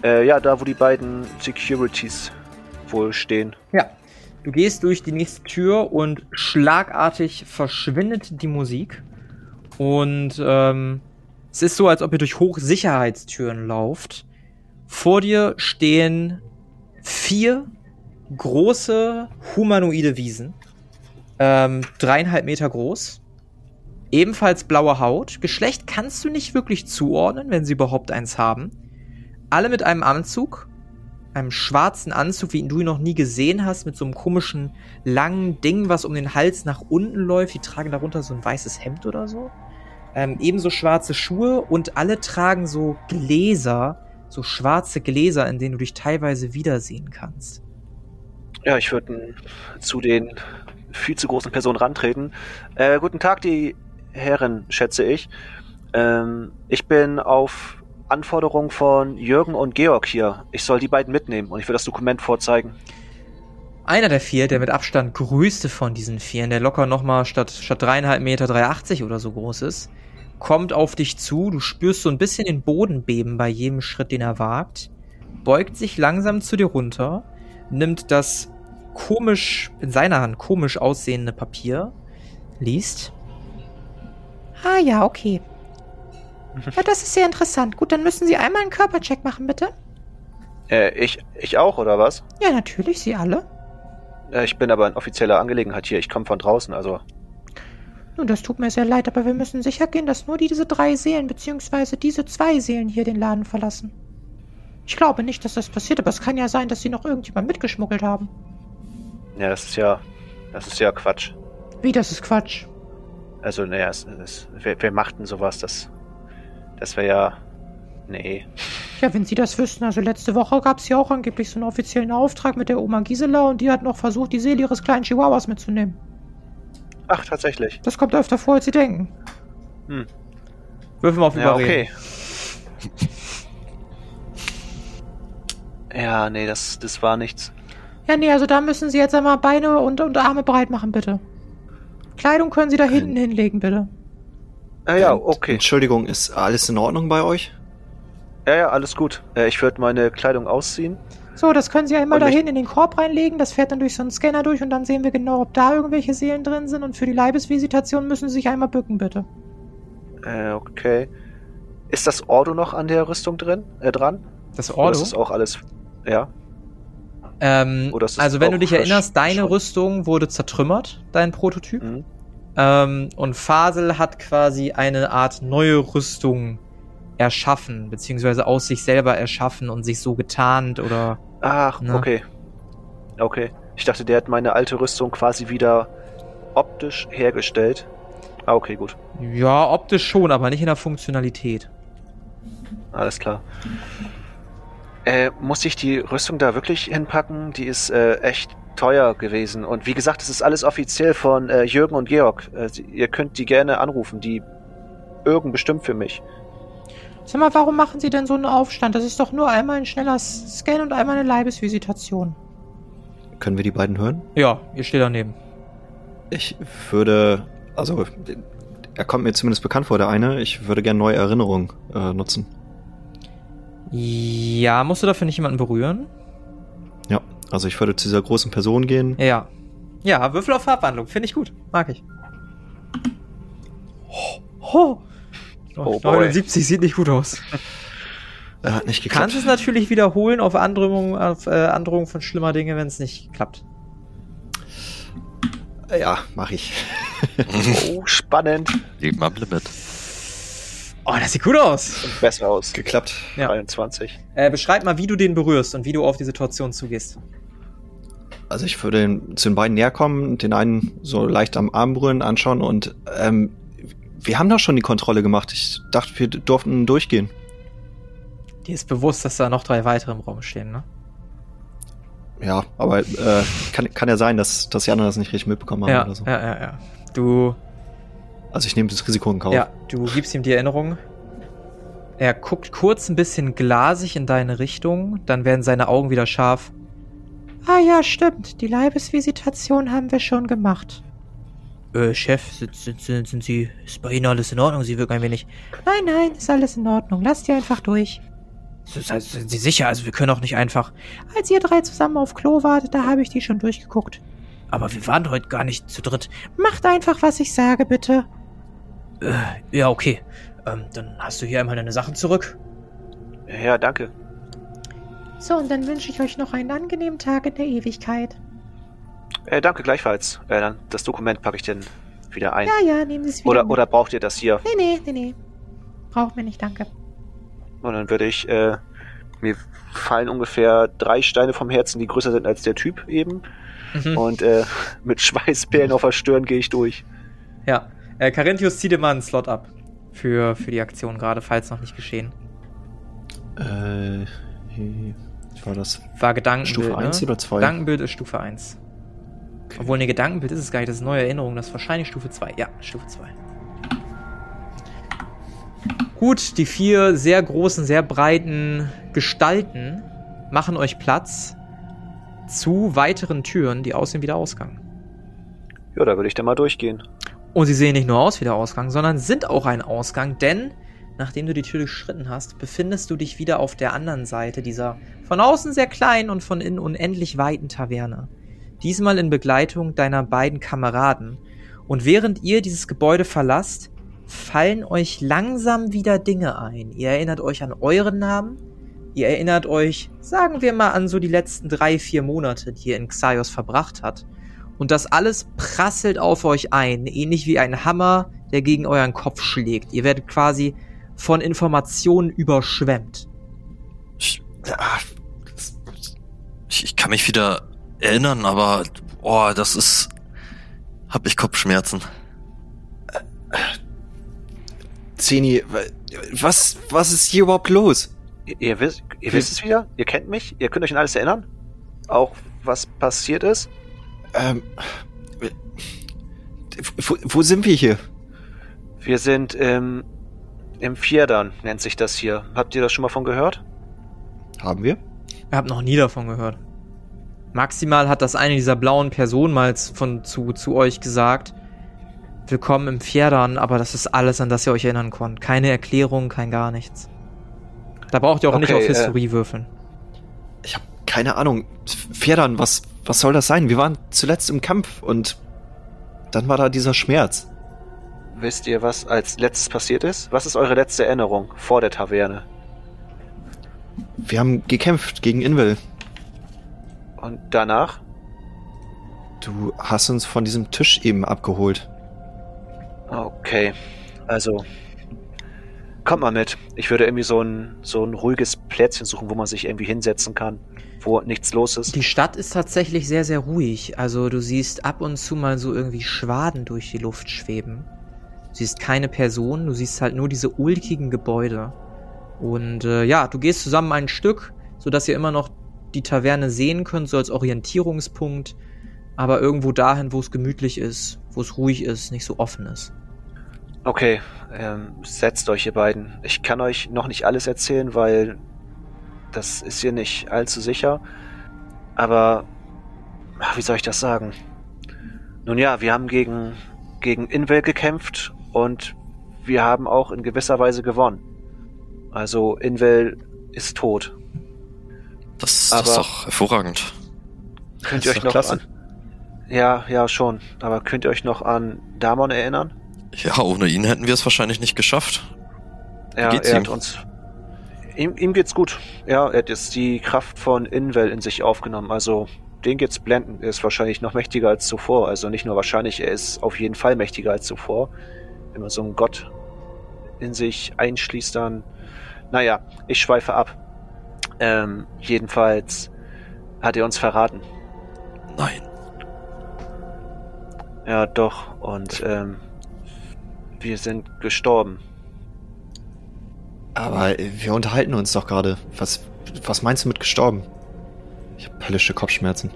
Speaker 2: Äh, ja, da wo die beiden Securities wohl stehen.
Speaker 1: Ja. Du gehst durch die nächste Tür und schlagartig verschwindet die Musik. Und ähm, es ist so, als ob ihr durch Hochsicherheitstüren lauft. Vor dir stehen vier große humanoide Wiesen. Ähm, dreieinhalb Meter groß. Ebenfalls blaue Haut. Geschlecht kannst du nicht wirklich zuordnen, wenn sie überhaupt eins haben. Alle mit einem Anzug. Einem schwarzen Anzug, wie ihn du ihn noch nie gesehen hast, mit so einem komischen langen Ding, was um den Hals nach unten läuft. Die tragen darunter so ein weißes Hemd oder so. Ähm, ebenso schwarze Schuhe und alle tragen so Gläser, so schwarze Gläser, in denen du dich teilweise wiedersehen kannst.
Speaker 2: Ja, ich würde zu den viel zu großen Personen rantreten. Äh, guten Tag, die Herren, schätze ich. Ähm, ich bin auf Anforderung von Jürgen und Georg hier. Ich soll die beiden mitnehmen und ich will das Dokument vorzeigen.
Speaker 1: Einer der vier, der mit Abstand größte von diesen vieren, der locker nochmal statt, statt dreieinhalb Meter 3,80 oder so groß ist, kommt auf dich zu. Du spürst so ein bisschen den Boden beben bei jedem Schritt, den er wagt, beugt sich langsam zu dir runter, nimmt das komisch, in seiner Hand komisch aussehende Papier, liest.
Speaker 3: Ah ja, okay. Ja, das ist sehr interessant. Gut, dann müssen Sie einmal einen Körpercheck machen, bitte.
Speaker 2: Äh, ich, ich auch, oder was?
Speaker 3: Ja, natürlich, Sie alle.
Speaker 2: Äh, ich bin aber in offizieller Angelegenheit hier. Ich komme von draußen, also.
Speaker 3: Nun, das tut mir sehr leid, aber wir müssen sicher gehen, dass nur diese drei Seelen beziehungsweise diese zwei Seelen hier den Laden verlassen. Ich glaube nicht, dass das passiert, aber es kann ja sein, dass Sie noch irgendjemand mitgeschmuggelt haben.
Speaker 2: Ja, das ist ja. Das ist ja Quatsch.
Speaker 3: Wie, das ist Quatsch.
Speaker 2: Also, naja, es, es, wer, wer macht denn sowas? Das. Das wäre ja. Nee.
Speaker 3: Ja, wenn Sie das wüssten, also letzte Woche gab es ja auch angeblich so einen offiziellen Auftrag mit der Oma Gisela und die hat noch versucht, die Seele ihres kleinen Chihuahuas mitzunehmen.
Speaker 2: Ach, tatsächlich.
Speaker 3: Das kommt öfter vor, als Sie denken.
Speaker 2: Hm.
Speaker 1: Würfel mal auf
Speaker 2: Ja,
Speaker 1: Überreden.
Speaker 2: okay. Ja, nee, das, das war nichts.
Speaker 3: Ja, nee, also da müssen Sie jetzt einmal Beine und, und Arme breit machen, bitte. Kleidung können Sie da hinten hinlegen, bitte.
Speaker 2: Ah ja, okay.
Speaker 4: Entschuldigung, ist alles in Ordnung bei euch?
Speaker 2: Ja, ja, alles gut. Äh, ich würde meine Kleidung ausziehen.
Speaker 3: So, das können Sie einmal
Speaker 2: Und
Speaker 3: da
Speaker 2: nicht-
Speaker 3: hinten in den Korb reinlegen. Das fährt dann durch so einen Scanner durch und dann sehen wir genau, ob da irgendwelche Seelen drin sind. Und für die Leibesvisitation müssen Sie sich einmal bücken, bitte.
Speaker 2: Äh, okay. Ist das Ordo noch an der Rüstung drin? Äh, dran?
Speaker 1: Das
Speaker 2: Oder
Speaker 1: Ordo.
Speaker 2: ist das auch alles. Ja.
Speaker 1: Ähm,
Speaker 2: Oder
Speaker 1: also wenn du dich erinnerst, deine
Speaker 2: versch-
Speaker 1: Rüstung wurde zertrümmert, dein Prototyp.
Speaker 2: Mhm.
Speaker 1: Ähm, und Fasel hat quasi eine Art neue Rüstung erschaffen, beziehungsweise aus sich selber erschaffen und sich so getarnt oder.
Speaker 2: Ach,
Speaker 1: Ne?
Speaker 2: okay. Okay. Ich dachte, der hat meine alte Rüstung quasi wieder optisch hergestellt. Ah, okay, gut.
Speaker 1: Ja, optisch schon, aber nicht in der Funktionalität.
Speaker 2: Alles klar. Äh, muss ich die Rüstung da wirklich hinpacken? Die ist äh, echt teuer gewesen. Und wie gesagt, es ist alles offiziell von äh, Jürgen und Georg. Äh, ihr könnt die gerne anrufen. Die Jürgen bestimmt für mich.
Speaker 3: Sag mal, warum machen Sie denn so einen Aufstand? Das ist doch nur einmal ein schneller Scan und einmal eine Leibesvisitation.
Speaker 4: Können wir die beiden hören?
Speaker 1: Ja, ihr steht daneben.
Speaker 4: Ich würde, also, er kommt mir zumindest bekannt vor, der eine. Ich würde gerne neue Erinnerungen äh, nutzen.
Speaker 1: Ja, musst du dafür nicht jemanden berühren?
Speaker 4: Ja, also ich würde zu dieser großen Person gehen.
Speaker 1: Ja. Ja, Würfel auf Farbwandlung, finde ich gut. Mag ich. Oh, oh.
Speaker 2: Oh boy.
Speaker 1: 79 sieht nicht gut aus.
Speaker 4: Er hat nicht geklappt.
Speaker 1: Kannst es natürlich wiederholen auf Androhung, auf äh, Androhung von schlimmer Dinge, wenn es nicht klappt.
Speaker 4: Ja, mach ich.
Speaker 2: Oh, spannend.
Speaker 5: Leben am Limit.
Speaker 1: Oh, das sieht gut aus.
Speaker 2: Und besser aus.
Speaker 4: Geklappt.
Speaker 1: Ja.
Speaker 2: 23.
Speaker 1: Äh, beschreib mal, wie du den berührst und wie du auf die Situation zugehst.
Speaker 4: Also ich würde den, zu den beiden näher kommen, den einen so leicht am Arm berühren, anschauen und ähm, wir haben doch schon die Kontrolle gemacht. Ich dachte, wir durften durchgehen.
Speaker 1: Dir ist bewusst, dass da noch drei weitere im Raum stehen, ne?
Speaker 4: Ja, aber äh, kann, kann ja sein, dass, dass die anderen das nicht richtig mitbekommen haben
Speaker 1: Ja,
Speaker 4: oder so.
Speaker 1: ja, ja, ja. Du,
Speaker 4: Also ich nehme das Risiko in Kauf.
Speaker 1: ja, du gibst ihm die Erinnerung. Er guckt kurz ein bisschen glasig in deine Richtung, dann werden seine Augen wieder scharf.
Speaker 3: Ah ja, stimmt. Die Leibesvisitation haben wir schon gemacht.
Speaker 1: Äh, Chef, sind, sind, sind, sind Sie, ist bei Ihnen alles in Ordnung? Sie wirken ein wenig.
Speaker 3: Nein, nein, ist alles in Ordnung. Lasst ihr einfach durch.
Speaker 1: Sind, sind Sie sicher? Also wir können auch nicht einfach.
Speaker 3: Als ihr drei zusammen auf Klo wart, da habe ich die schon durchgeguckt.
Speaker 1: Aber wir waren heute gar nicht zu dritt.
Speaker 3: Macht einfach, was ich sage, bitte.
Speaker 1: Äh, ja, okay. Ähm, dann hast du hier einmal deine Sachen zurück.
Speaker 2: Ja, danke.
Speaker 3: So, und dann wünsche ich euch noch einen angenehmen Tag in der Ewigkeit.
Speaker 2: Äh, danke gleichfalls. Äh, dann das Dokument packe ich denn wieder ein.
Speaker 3: Ja, ja, nehmen Sie es wieder.
Speaker 2: oder,
Speaker 3: mit.
Speaker 2: oder braucht ihr das hier?
Speaker 3: Nee, nee, nee, nee. Braucht mir nicht, danke.
Speaker 2: Und dann würde ich, äh, mir fallen ungefähr drei Steine vom Herzen, die größer sind als der Typ eben.
Speaker 1: Mhm.
Speaker 2: Und äh, mit Schweißperlen auf der Stirn gehe ich durch.
Speaker 1: Ja. Äh, Carinthius, zieh dir mal einen Slot ab. Für, für die Aktion gerade, falls noch nicht geschehen.
Speaker 4: Äh, wie war das?
Speaker 1: War Gedankenbild.
Speaker 4: Stufe 1
Speaker 1: ne?
Speaker 4: oder 2?
Speaker 1: Gedankenbild ist Stufe 1. Obwohl, ne, Gedankenbild ist es gar nicht, das ist neue Erinnerung, das ist wahrscheinlich Stufe 2. Ja, Stufe 2. Gut, die vier sehr großen, sehr breiten Gestalten machen euch Platz zu weiteren Türen, die aussehen wie der Ausgang.
Speaker 2: Ja, da würde ich dann mal durchgehen.
Speaker 1: Und sie sehen nicht nur aus wie der Ausgang, sondern sind auch ein Ausgang, denn nachdem du die Tür durchschritten hast, befindest du dich wieder auf der anderen Seite dieser von außen sehr kleinen und von innen unendlich weiten Taverne. Diesmal in Begleitung deiner beiden Kameraden. Und während ihr dieses Gebäude verlasst, fallen euch langsam wieder Dinge ein. Ihr erinnert euch an euren Namen. Ihr erinnert euch, sagen wir mal, an so die letzten drei, vier Monate, die ihr in Xaios verbracht habt. Und das alles prasselt auf euch ein, ähnlich wie ein Hammer, der gegen euren Kopf schlägt. Ihr werdet quasi von Informationen überschwemmt.
Speaker 5: Ich, ich, ich kann mich wieder erinnern, aber oh, das ist. Hab ich Kopfschmerzen.
Speaker 4: Zeni, wa- was, was ist hier überhaupt los?
Speaker 2: Ihr, ihr, wisst, ihr wisst es wieder? Ihr kennt mich? Ihr könnt euch an alles erinnern? Auch was passiert ist?
Speaker 4: Ähm, wo, wo sind wir hier?
Speaker 2: Wir sind ähm, im Vierdern, nennt sich das hier. Habt ihr das schon mal von gehört?
Speaker 4: Haben wir?
Speaker 1: Ich habe noch nie davon gehört. Maximal hat das eine dieser blauen Personen mal von, zu, zu euch gesagt. Willkommen im Pferdern, aber das ist alles, an das ihr euch erinnern konnt. Keine Erklärung, kein gar nichts. Da braucht ihr auch nicht
Speaker 2: Okay,
Speaker 1: auf
Speaker 2: äh,
Speaker 1: Historie würfeln.
Speaker 4: Ich habe keine Ahnung. Pferdern, was, was soll das sein? Wir waren zuletzt im Kampf und dann war da dieser Schmerz.
Speaker 2: Wisst ihr, was als letztes passiert ist? Was ist eure letzte Erinnerung vor der Taverne?
Speaker 4: Wir haben gekämpft gegen Invel.
Speaker 2: Und danach?
Speaker 4: Du hast uns von diesem Tisch eben abgeholt.
Speaker 2: Okay, also kommt mal mit. Ich würde irgendwie so ein, so ein ruhiges Plätzchen suchen, wo man sich irgendwie hinsetzen kann, wo nichts los ist.
Speaker 1: Die Stadt ist tatsächlich sehr, sehr ruhig. Also du siehst ab und zu mal so irgendwie Schwaden durch die Luft schweben. Du siehst keine Personen, du siehst halt nur diese ulkigen Gebäude. Und äh, ja, du gehst zusammen ein Stück, sodass ihr immer noch die Taverne sehen könnt, so als Orientierungspunkt. Aber irgendwo dahin, wo es gemütlich ist, wo es ruhig ist, nicht so offen ist.
Speaker 2: Okay, ähm, setzt euch ihr beiden. Ich kann euch noch nicht alles erzählen, weil das ist hier nicht allzu sicher. Aber ach, wie soll ich das sagen? Nun ja, wir haben gegen gegen Invel gekämpft und wir haben auch in gewisser Weise gewonnen. Also Invel ist tot.
Speaker 5: Das, das ist doch hervorragend.
Speaker 2: Könnt ihr euch noch
Speaker 4: klasse.
Speaker 2: an Ja, ja schon, aber könnt ihr euch noch an Damon erinnern?
Speaker 5: Ja, ohne ihn hätten wir es wahrscheinlich nicht geschafft.
Speaker 2: Ja,
Speaker 5: geht's
Speaker 2: er
Speaker 5: ihm?
Speaker 2: hat uns. Ihm, ihm geht's gut. Ja, er hat jetzt die Kraft von Invel in sich aufgenommen. Also, den geht's blendend. Er ist wahrscheinlich noch mächtiger als zuvor. Also nicht nur wahrscheinlich, er ist auf jeden Fall mächtiger als zuvor. Wenn man so einen Gott in sich einschließt, dann. Naja, ich schweife ab. Ähm, jedenfalls hat er uns verraten.
Speaker 5: Nein.
Speaker 2: Ja, doch. Und ähm, wir sind gestorben.
Speaker 4: Aber wir unterhalten uns doch gerade. Was, was meinst du mit gestorben? Ich habe höllische Kopfschmerzen.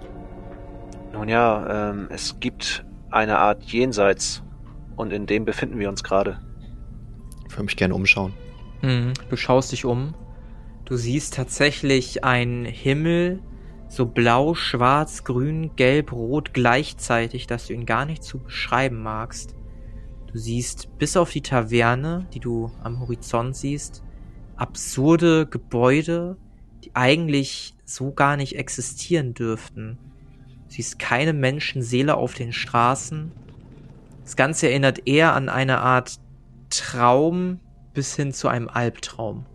Speaker 2: Nun ja, ähm, es gibt eine Art Jenseits und in dem befinden wir uns gerade.
Speaker 4: Ich würde mich gerne umschauen.
Speaker 1: Hm, du schaust dich um. Du siehst tatsächlich einen Himmel, so blau, schwarz, grün, gelb, rot gleichzeitig, dass du ihn gar nicht zu beschreiben magst. Du siehst bis auf die Taverne, die du am Horizont siehst, absurde Gebäude, die eigentlich so gar nicht existieren dürften. Du siehst keine Menschenseele auf den Straßen. Das Ganze erinnert eher an eine Art Traum bis hin zu einem Albtraum.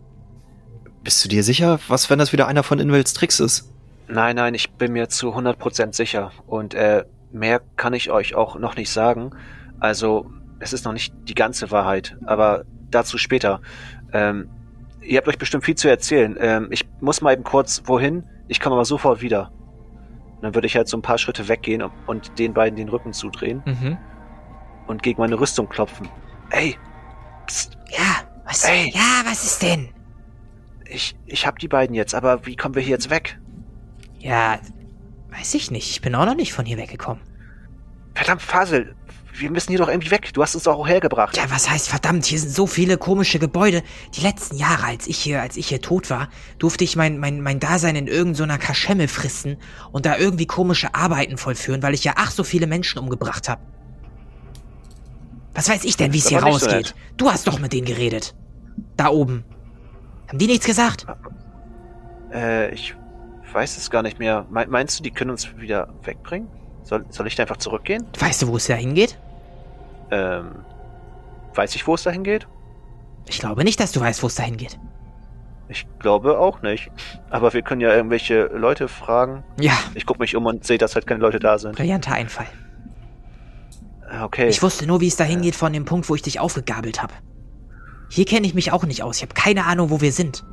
Speaker 4: Bist du dir sicher, was, wenn das wieder einer von Inwells Tricks ist?
Speaker 2: Nein, nein, ich bin mir zu 100% sicher. Und äh, mehr kann ich euch auch noch nicht sagen. Also, es ist noch nicht die ganze Wahrheit, aber dazu später. Ähm, ihr habt euch bestimmt viel zu erzählen. Ähm, ich muss mal eben kurz wohin. Ich komme aber sofort wieder. Und dann würde ich halt so ein paar Schritte weggehen und den beiden den Rücken zudrehen
Speaker 1: Mhm.
Speaker 2: und gegen meine Rüstung klopfen. Ey, pst,
Speaker 3: Ja, was?
Speaker 2: Ey.
Speaker 3: Ja, was ist denn?
Speaker 2: ich, ich hab die beiden jetzt, aber wie kommen wir hier jetzt weg?
Speaker 3: Ja, weiß ich nicht. Ich bin auch noch nicht von hier weggekommen.
Speaker 2: Verdammt, Fasel, wir müssen hier doch irgendwie weg. Du hast uns auch hergebracht.
Speaker 3: Ja, was heißt verdammt? Hier sind so viele komische Gebäude. Die letzten Jahre, als ich hier, als ich hier tot war, durfte ich mein, mein, mein Dasein in irgendeiner Kaschemme fristen und da irgendwie komische Arbeiten vollführen, weil ich ja ach so viele Menschen umgebracht habe. Was weiß ich denn, wie es hier
Speaker 2: nicht so
Speaker 3: rausgeht? Du hast doch mit denen geredet. Da oben. Haben die nichts gesagt?
Speaker 2: Äh, ich weiß es gar nicht mehr. Me meinst du, die können uns wieder wegbringen? Soll, soll ich da einfach zurückgehen?
Speaker 3: Weißt du, wo es da hingeht?
Speaker 2: Ähm, weiß ich, wo es dahin geht?
Speaker 3: Ich glaube nicht, dass du weißt, wo es da hingeht.
Speaker 2: Ich glaube auch nicht. Aber wir können ja irgendwelche Leute fragen.
Speaker 3: Ja,
Speaker 2: Ich gucke mich um und sehe, dass halt keine Leute da sind.
Speaker 3: brillanter Einfall.
Speaker 2: Äh, Okay.
Speaker 3: Ich wusste nur, wie es da hingeht von dem Punkt, wo ich dich aufgegabelt habe. Hier kenne ich mich auch nicht aus. Ich habe keine Ahnung, wo wir sind.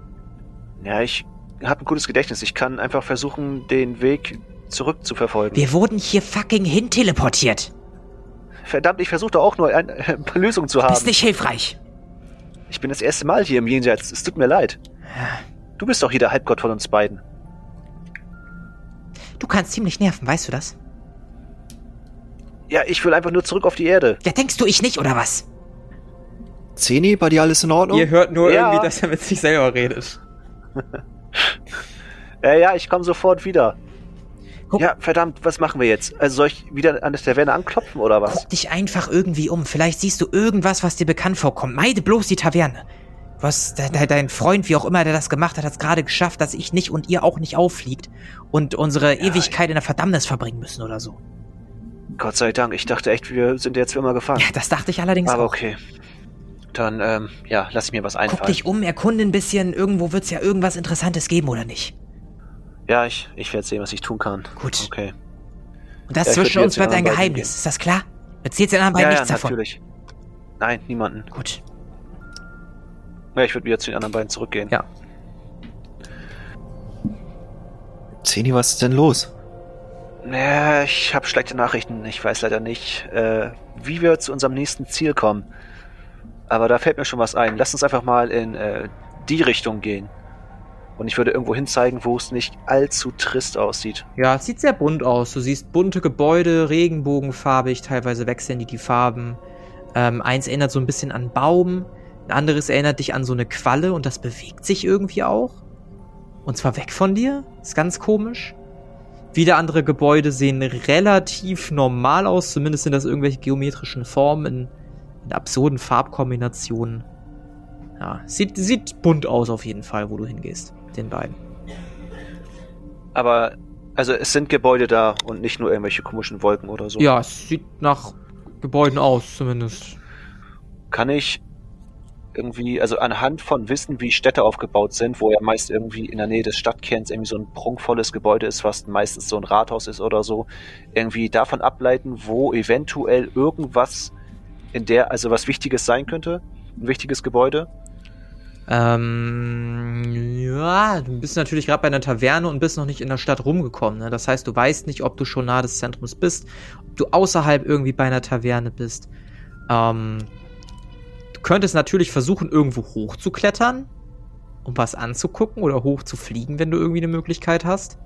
Speaker 2: ja, ich habe ein gutes Gedächtnis. Ich kann einfach versuchen, den Weg zurück zu verfolgen.
Speaker 3: Wir wurden hier fucking hin teleportiert.
Speaker 2: Verdammt, ich versuche doch auch nur ein, äh, eine Lösung zu haben.
Speaker 3: Bist nicht hilfreich.
Speaker 2: Ich bin das erste Mal hier im Jenseits. Es tut mir leid. Du bist doch hier der Halbgott von uns beiden.
Speaker 3: Du kannst ziemlich nerven, weißt du das?
Speaker 2: Ja, ich will einfach nur zurück auf die Erde.
Speaker 3: Ja, denkst du ich nicht, oder was?
Speaker 4: Zeni, bei dir alles in Ordnung?
Speaker 1: Ihr hört nur
Speaker 2: Ja.
Speaker 1: irgendwie, dass er mit sich selber redet.
Speaker 2: Äh, ja, ich komme sofort wieder.
Speaker 3: Guck-
Speaker 2: Ja, verdammt, was machen wir jetzt? Also soll ich wieder an der Taverne anklopfen oder was?
Speaker 3: Guck dich einfach irgendwie um. Vielleicht siehst du irgendwas, was dir bekannt vorkommt. Meide bloß die Taverne. Was, de, de, dein Freund, wie auch immer der das gemacht hat, hat es gerade geschafft, dass ich nicht und ihr auch nicht auffliegt und unsere Ewigkeit in der Verdammnis verbringen müssen oder so.
Speaker 2: Gott sei Dank, ich dachte echt, wir sind jetzt für immer gefangen.
Speaker 3: Ja, das dachte ich allerdings
Speaker 2: Aber
Speaker 3: auch.
Speaker 2: okay. Dann, ähm, ja, lass mir was
Speaker 3: Guck
Speaker 2: einfallen.
Speaker 3: dich um, erkunde ein bisschen. Irgendwo wird's ja irgendwas Interessantes geben, oder nicht?
Speaker 2: Ja, ich, ich werde sehen, was ich tun kann.
Speaker 3: Gut.
Speaker 2: Okay.
Speaker 3: Und das
Speaker 2: Ja,
Speaker 3: zwischen uns bleibt
Speaker 2: den
Speaker 3: ein Geheimnis. Ist das klar? Erzählst den anderen beiden
Speaker 2: Ja, ja,
Speaker 3: nichts davon.
Speaker 2: natürlich. Nein, niemanden.
Speaker 3: Gut.
Speaker 2: Ja, ich würde wieder zu den anderen beiden zurückgehen.
Speaker 1: Ja.
Speaker 4: Zeni, was ist denn los?
Speaker 2: Ja, ich habe schlechte Nachrichten. Ich weiß leider nicht, äh, wie wir zu unserem nächsten Ziel kommen. Aber da fällt mir schon was ein. Lass uns einfach mal in äh, die Richtung gehen. Und ich würde irgendwo hin zeigen, wo es nicht allzu trist aussieht.
Speaker 1: Ja, es sieht sehr bunt aus. Du siehst bunte Gebäude, regenbogenfarbig, teilweise wechseln die die Farben. Ähm, eins erinnert so ein bisschen an Baum, ein anderes erinnert dich an so eine Qualle und das bewegt sich irgendwie auch. Und zwar weg von dir. Ist ganz komisch. Wieder andere Gebäude sehen relativ normal aus, zumindest sind das irgendwelche geometrischen Formen in, in absurden Farbkombinationen. Ja, sieht, sieht bunt aus auf jeden Fall, wo du hingehst, den beiden.
Speaker 2: Aber, also es sind Gebäude da und nicht nur irgendwelche komischen Wolken oder so.
Speaker 1: Ja, es sieht nach Gebäuden aus, zumindest.
Speaker 2: Kann ich irgendwie, also anhand von Wissen, wie Städte aufgebaut sind, wo ja meist irgendwie in der Nähe des Stadtkerns irgendwie so ein prunkvolles Gebäude ist, was meistens so ein Rathaus ist oder so, irgendwie davon ableiten, wo eventuell irgendwas in der, also was Wichtiges sein könnte, ein wichtiges Gebäude.
Speaker 1: Ähm, ja, du bist natürlich gerade bei einer Taverne und bist noch nicht in der Stadt rumgekommen. Ne? Das heißt, du weißt nicht, ob du schon nahe des Zentrums bist, ob du außerhalb irgendwie bei einer Taverne bist. Ähm, du könntest natürlich versuchen, irgendwo hochzuklettern, um was anzugucken oder hoch zu fliegen, wenn du irgendwie eine Möglichkeit hast.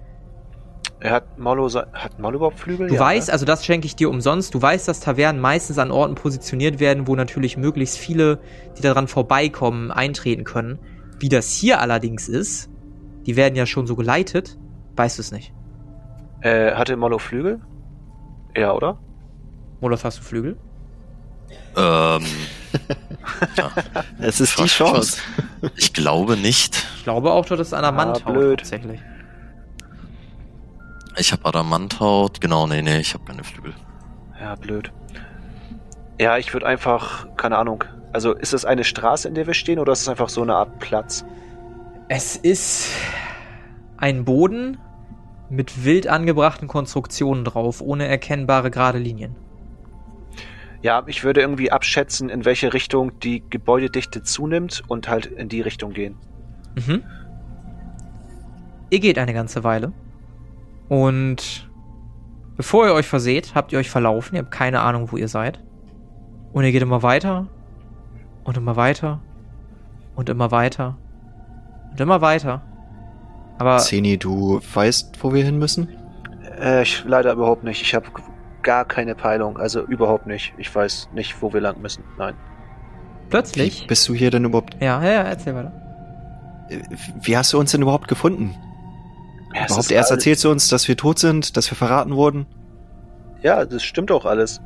Speaker 2: Er hat Mollo, se- hat Mollo überhaupt Flügel?
Speaker 1: Du
Speaker 2: Ja,
Speaker 1: weißt,
Speaker 2: ne?
Speaker 1: also das schenke ich dir umsonst, du weißt, dass Tavernen meistens an Orten positioniert werden, wo natürlich möglichst viele, die daran vorbeikommen, eintreten können. Wie das hier allerdings ist, die werden ja schon so geleitet, weißt du es nicht.
Speaker 2: Äh, hatte Mollo Flügel? Ja, oder?
Speaker 1: Moloth, hast du Flügel?
Speaker 5: Ähm,
Speaker 4: Es ist die Chance.
Speaker 5: ich glaube nicht.
Speaker 1: Ich glaube auch, du hattest Adamanthaut
Speaker 2: Ah, blöd.
Speaker 1: tatsächlich.
Speaker 5: Ich habe Adamanthaut. Genau, nee, nee, ich habe keine Flügel.
Speaker 2: Ja, blöd. Ja, ich würde einfach, keine Ahnung. Also ist es eine Straße, in der wir stehen, oder ist es einfach so eine Art Platz?
Speaker 1: Es ist ein Boden mit wild angebrachten Konstruktionen drauf, ohne erkennbare gerade Linien.
Speaker 2: Ja, ich würde irgendwie abschätzen, in welche Richtung die Gebäudedichte zunimmt und halt in die Richtung gehen.
Speaker 1: Mhm. Ihr geht eine ganze Weile. Und bevor ihr euch verseht, habt ihr euch verlaufen. Ihr habt keine Ahnung, wo ihr seid. Und ihr geht immer weiter. Und immer weiter. Und immer weiter. Und immer weiter. Aber
Speaker 4: Zeni, du weißt, wo wir hin müssen?
Speaker 2: Äh, ich leider überhaupt nicht. Ich habe gar keine Peilung. Also überhaupt nicht. Ich weiß nicht, wo wir lang müssen. Nein.
Speaker 4: Wie
Speaker 1: plötzlich.
Speaker 4: bist du hier denn überhaupt?
Speaker 1: Ja, ja, ja, erzähl weiter.
Speaker 4: Wie hast du uns denn überhaupt gefunden?
Speaker 2: Ja,
Speaker 4: überhaupt erst erzählst du uns, dass wir tot sind, dass wir verraten wurden?
Speaker 2: Ja, das stimmt auch alles.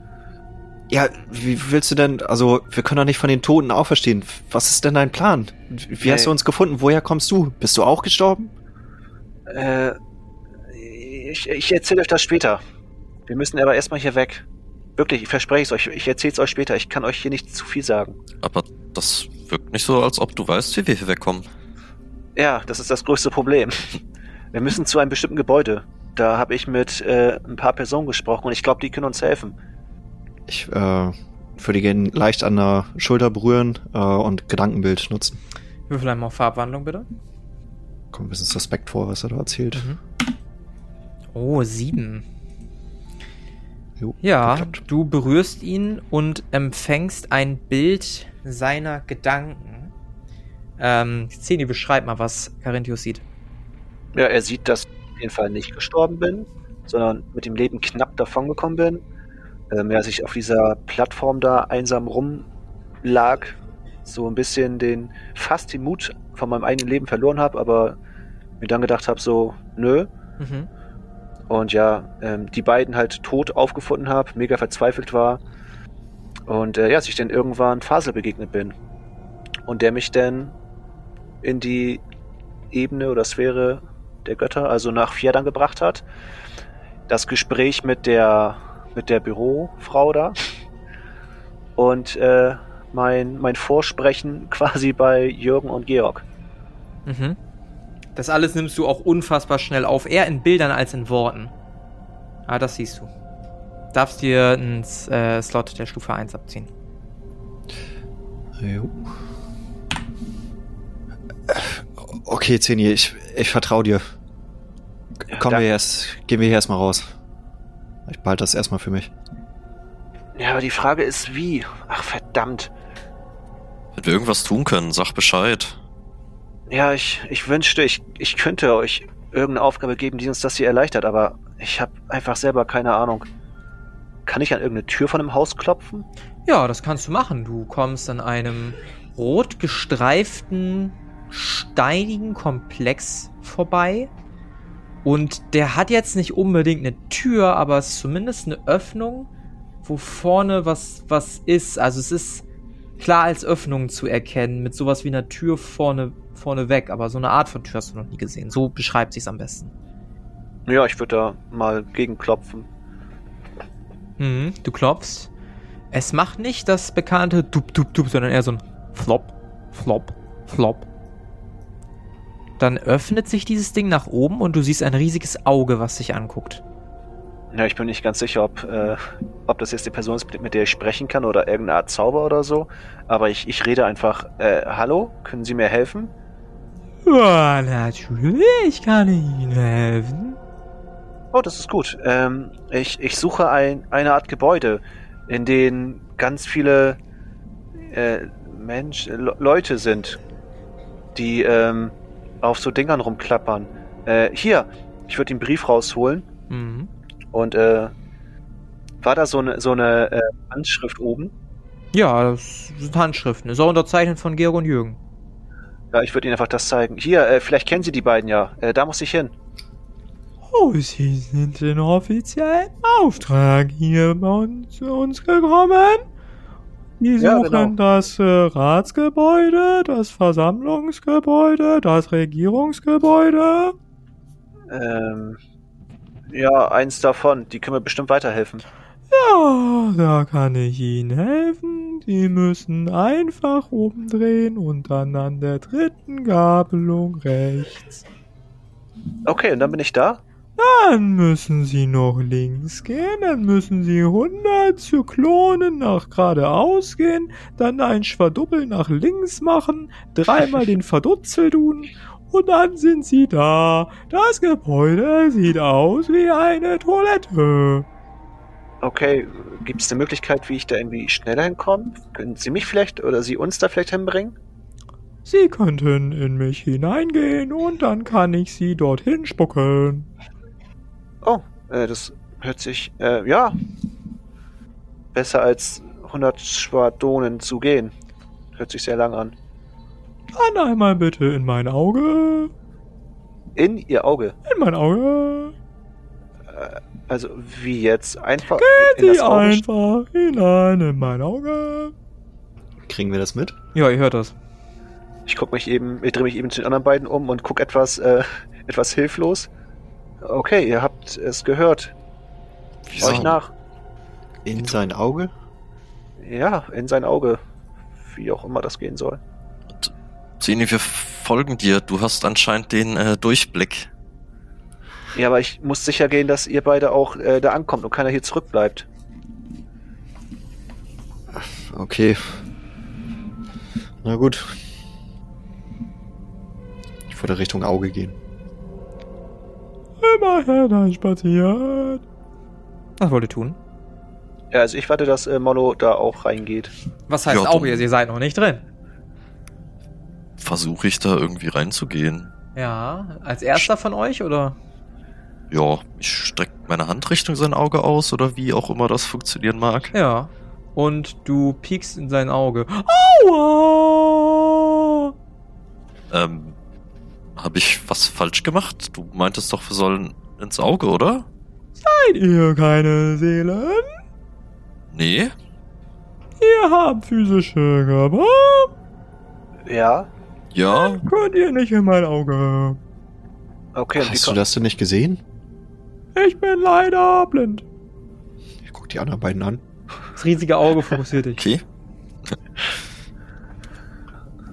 Speaker 4: Ja, wie willst du denn, also wir können doch nicht von den Toten auferstehen. Was ist denn dein Plan? Wie hast
Speaker 2: Nee.
Speaker 4: du uns gefunden? Woher kommst du? Bist du auch gestorben?
Speaker 2: Äh, ich, ich erzähle euch das später. Wir müssen aber erstmal hier weg. Wirklich, ich verspreche es euch. Ich erzähle es euch später. Ich kann euch hier nicht zu viel sagen.
Speaker 5: Aber das wirkt nicht so, als ob du weißt, wie wir hier wegkommen.
Speaker 2: Ja, das ist das größte Problem. Wir müssen zu einem bestimmten Gebäude. Da habe ich mit äh, ein paar Personen gesprochen und ich glaube, die können uns helfen.
Speaker 4: Ich äh, würde ihn leicht an der Schulter berühren äh, und Gedankenbild nutzen.
Speaker 1: Würfel einmal auf Farbwandlung, bitte.
Speaker 4: Kommt ein bisschen suspekt vor, was er da erzählt.
Speaker 1: Mhm. Oh, sieben.
Speaker 4: Jo,
Speaker 1: Ja,
Speaker 4: geklappt.
Speaker 1: du berührst ihn und empfängst ein Bild seiner Gedanken. Ähm, Zeni, beschreib mal, was Carinthius sieht.
Speaker 2: Ja, er sieht, dass ich auf jeden Fall nicht gestorben bin, sondern mit dem Leben knapp davongekommen bin. Ähm, ja, dass ich auf dieser Plattform da einsam rumlag, so ein bisschen den, fast den Mut von meinem eigenen Leben verloren habe, aber mir dann gedacht habe, so, nö.
Speaker 1: Mhm.
Speaker 2: Und ja, ähm, die beiden halt tot aufgefunden habe, mega verzweifelt war. Und äh, ja, dass ich dann irgendwann Fasel begegnet bin. Und der mich dann in die Ebene oder Sphäre der Götter, also nach Fjerdang gebracht hat. Das Gespräch mit der mit der Bürofrau da. Und äh, mein, mein Vorsprechen quasi bei Jürgen und Georg.
Speaker 1: Mhm. Das alles nimmst du auch unfassbar schnell auf. Eher in Bildern als in Worten. Ah, das siehst du. Darfst dir einen äh, Slot der Stufe 1 abziehen.
Speaker 4: Jo. Okay, Zeni, ich, ich vertraue dir.
Speaker 2: Ja,
Speaker 4: Kommen
Speaker 2: danke.
Speaker 4: wir erst, gehen wir hier erstmal raus. Ich behalte das erstmal für mich.
Speaker 2: Ja, aber die Frage ist wie. Ach verdammt.
Speaker 5: Wenn wir irgendwas tun können, sag Bescheid.
Speaker 2: Ja, ich, ich wünschte, ich, ich könnte euch irgendeine Aufgabe geben, die uns das hier erleichtert, aber ich habe einfach selber keine Ahnung. Kann ich an irgendeine Tür von einem Haus klopfen?
Speaker 1: Ja, das kannst du machen. Du kommst an einem rot gestreiften, steinigen Komplex vorbei. Und der hat jetzt nicht unbedingt eine Tür, aber es ist zumindest eine Öffnung, wo vorne was, was ist. Also es ist klar als Öffnung zu erkennen, mit sowas wie einer Tür vorne, vorne weg. Aber so eine Art von Tür hast du noch nie gesehen. So beschreibt sich's am besten.
Speaker 2: Ja, ich würde da mal gegenklopfen.
Speaker 1: Mhm, du klopfst. Es macht nicht das bekannte Dup, Dup, Dup, sondern eher so ein Flop, Flop, Flop. Dann öffnet sich dieses Ding nach oben und du siehst ein riesiges Auge, was dich anguckt.
Speaker 2: Ja, ich bin nicht ganz sicher, ob, äh, ob das jetzt die Person ist, mit der ich sprechen kann oder irgendeine Art Zauber oder so. Aber ich, ich rede einfach, äh, hallo, können Sie mir helfen?
Speaker 1: Ja, natürlich kann ich Ihnen helfen.
Speaker 2: Oh, das ist gut. Ähm, ich, ich suche ein, eine Art Gebäude, in dem ganz viele äh, Mensch, Le Leute sind, die ähm, auf so Dingern rumklappern. Äh, hier, ich würde den Brief rausholen
Speaker 1: Mhm.
Speaker 2: und äh, war da so eine, so eine äh, Handschrift oben?
Speaker 1: Ja, das sind Handschriften. Ist auch unterzeichnet von Georg und Jürgen.
Speaker 2: Ja, ich würde Ihnen einfach das zeigen. Hier, äh, vielleicht kennen Sie die beiden ja. Äh, da muss ich hin.
Speaker 6: Oh, Sie sind in offiziellen Auftrag hier bei uns, zu uns gekommen.
Speaker 2: Ja,
Speaker 6: suchen
Speaker 2: genau.
Speaker 6: das äh, Ratsgebäude, das Versammlungsgebäude, das Regierungsgebäude.
Speaker 2: Ähm, ja, eins davon. Die können mir bestimmt weiterhelfen.
Speaker 6: Ja, da kann ich Ihnen helfen. Sie müssen einfach umdrehen und dann an der dritten Gabelung rechts.
Speaker 2: Okay, und dann bin ich da.
Speaker 6: Dann müssen Sie noch links gehen, dann müssen Sie 100 Zyklonen nach geradeaus gehen, dann ein Schwadubbel nach links machen, dreimal den Verdutzel tun und dann sind Sie da. Das Gebäude sieht aus wie eine Toilette.
Speaker 2: Okay, gibt es eine Möglichkeit, wie ich da irgendwie schneller hinkomme? Können Sie mich vielleicht oder Sie uns da vielleicht hinbringen?
Speaker 6: Sie könnten in mich hineingehen und dann kann ich Sie dorthin spucken.
Speaker 2: Oh, äh, das hört sich, äh, ja. Besser als 100 Schwadonen zu gehen. Hört sich sehr lang an.
Speaker 6: Dann einmal bitte in mein Auge.
Speaker 2: In Ihr Auge.
Speaker 6: In mein Auge.
Speaker 2: Also, wie jetzt? Einfach in
Speaker 6: Sie
Speaker 2: das Auge
Speaker 6: einfach hinein in mein Auge.
Speaker 4: Kriegen wir das mit?
Speaker 1: Ja, ihr hört das.
Speaker 2: Ich guck mich eben, ich drehe mich eben zu den anderen beiden um und guck etwas, äh, etwas hilflos. Okay, ihr habt es gehört.
Speaker 5: Wieso?
Speaker 2: Euch nach.
Speaker 4: In sein Auge?
Speaker 2: Ja, in sein Auge. Wie auch immer das gehen soll.
Speaker 5: Zeni, wir folgen dir. Du hast anscheinend den äh, Durchblick.
Speaker 2: Ja, aber ich muss sicher gehen, dass ihr beide auch äh, da ankommt und keiner hier zurückbleibt.
Speaker 4: Okay. Na gut. Ich würde Richtung Auge gehen.
Speaker 6: Immerhin ein spaziert.
Speaker 1: Was wollt ihr tun?
Speaker 2: Ja, also ich warte, dass äh, Mono da auch reingeht.
Speaker 1: Was heißt
Speaker 5: Ja,
Speaker 1: auch
Speaker 5: dann-
Speaker 1: jetzt? Ihr seid noch nicht drin.
Speaker 5: Versuche ich da irgendwie reinzugehen.
Speaker 1: Ja, als erster von euch oder?
Speaker 5: Ja, ich strecke meine Hand Richtung sein Auge aus oder wie auch immer das funktionieren mag.
Speaker 1: Ja. Und du piekst in sein Auge.
Speaker 6: Aua!
Speaker 5: Ähm, habe ich was falsch gemacht? Du meintest doch, wir sollen ins Auge, oder?
Speaker 6: Seid ihr keine Seelen?
Speaker 5: Nee?
Speaker 6: Ihr habt physische Körper?
Speaker 2: Ja,
Speaker 5: Ja?
Speaker 6: Könnt ihr nicht in mein Auge?
Speaker 2: okay.
Speaker 4: Hast du das denn nicht gesehen?
Speaker 6: Ich bin leider blind.
Speaker 4: Ich guck die anderen beiden an.
Speaker 1: Das riesige Auge fokussiert dich.
Speaker 5: Okay.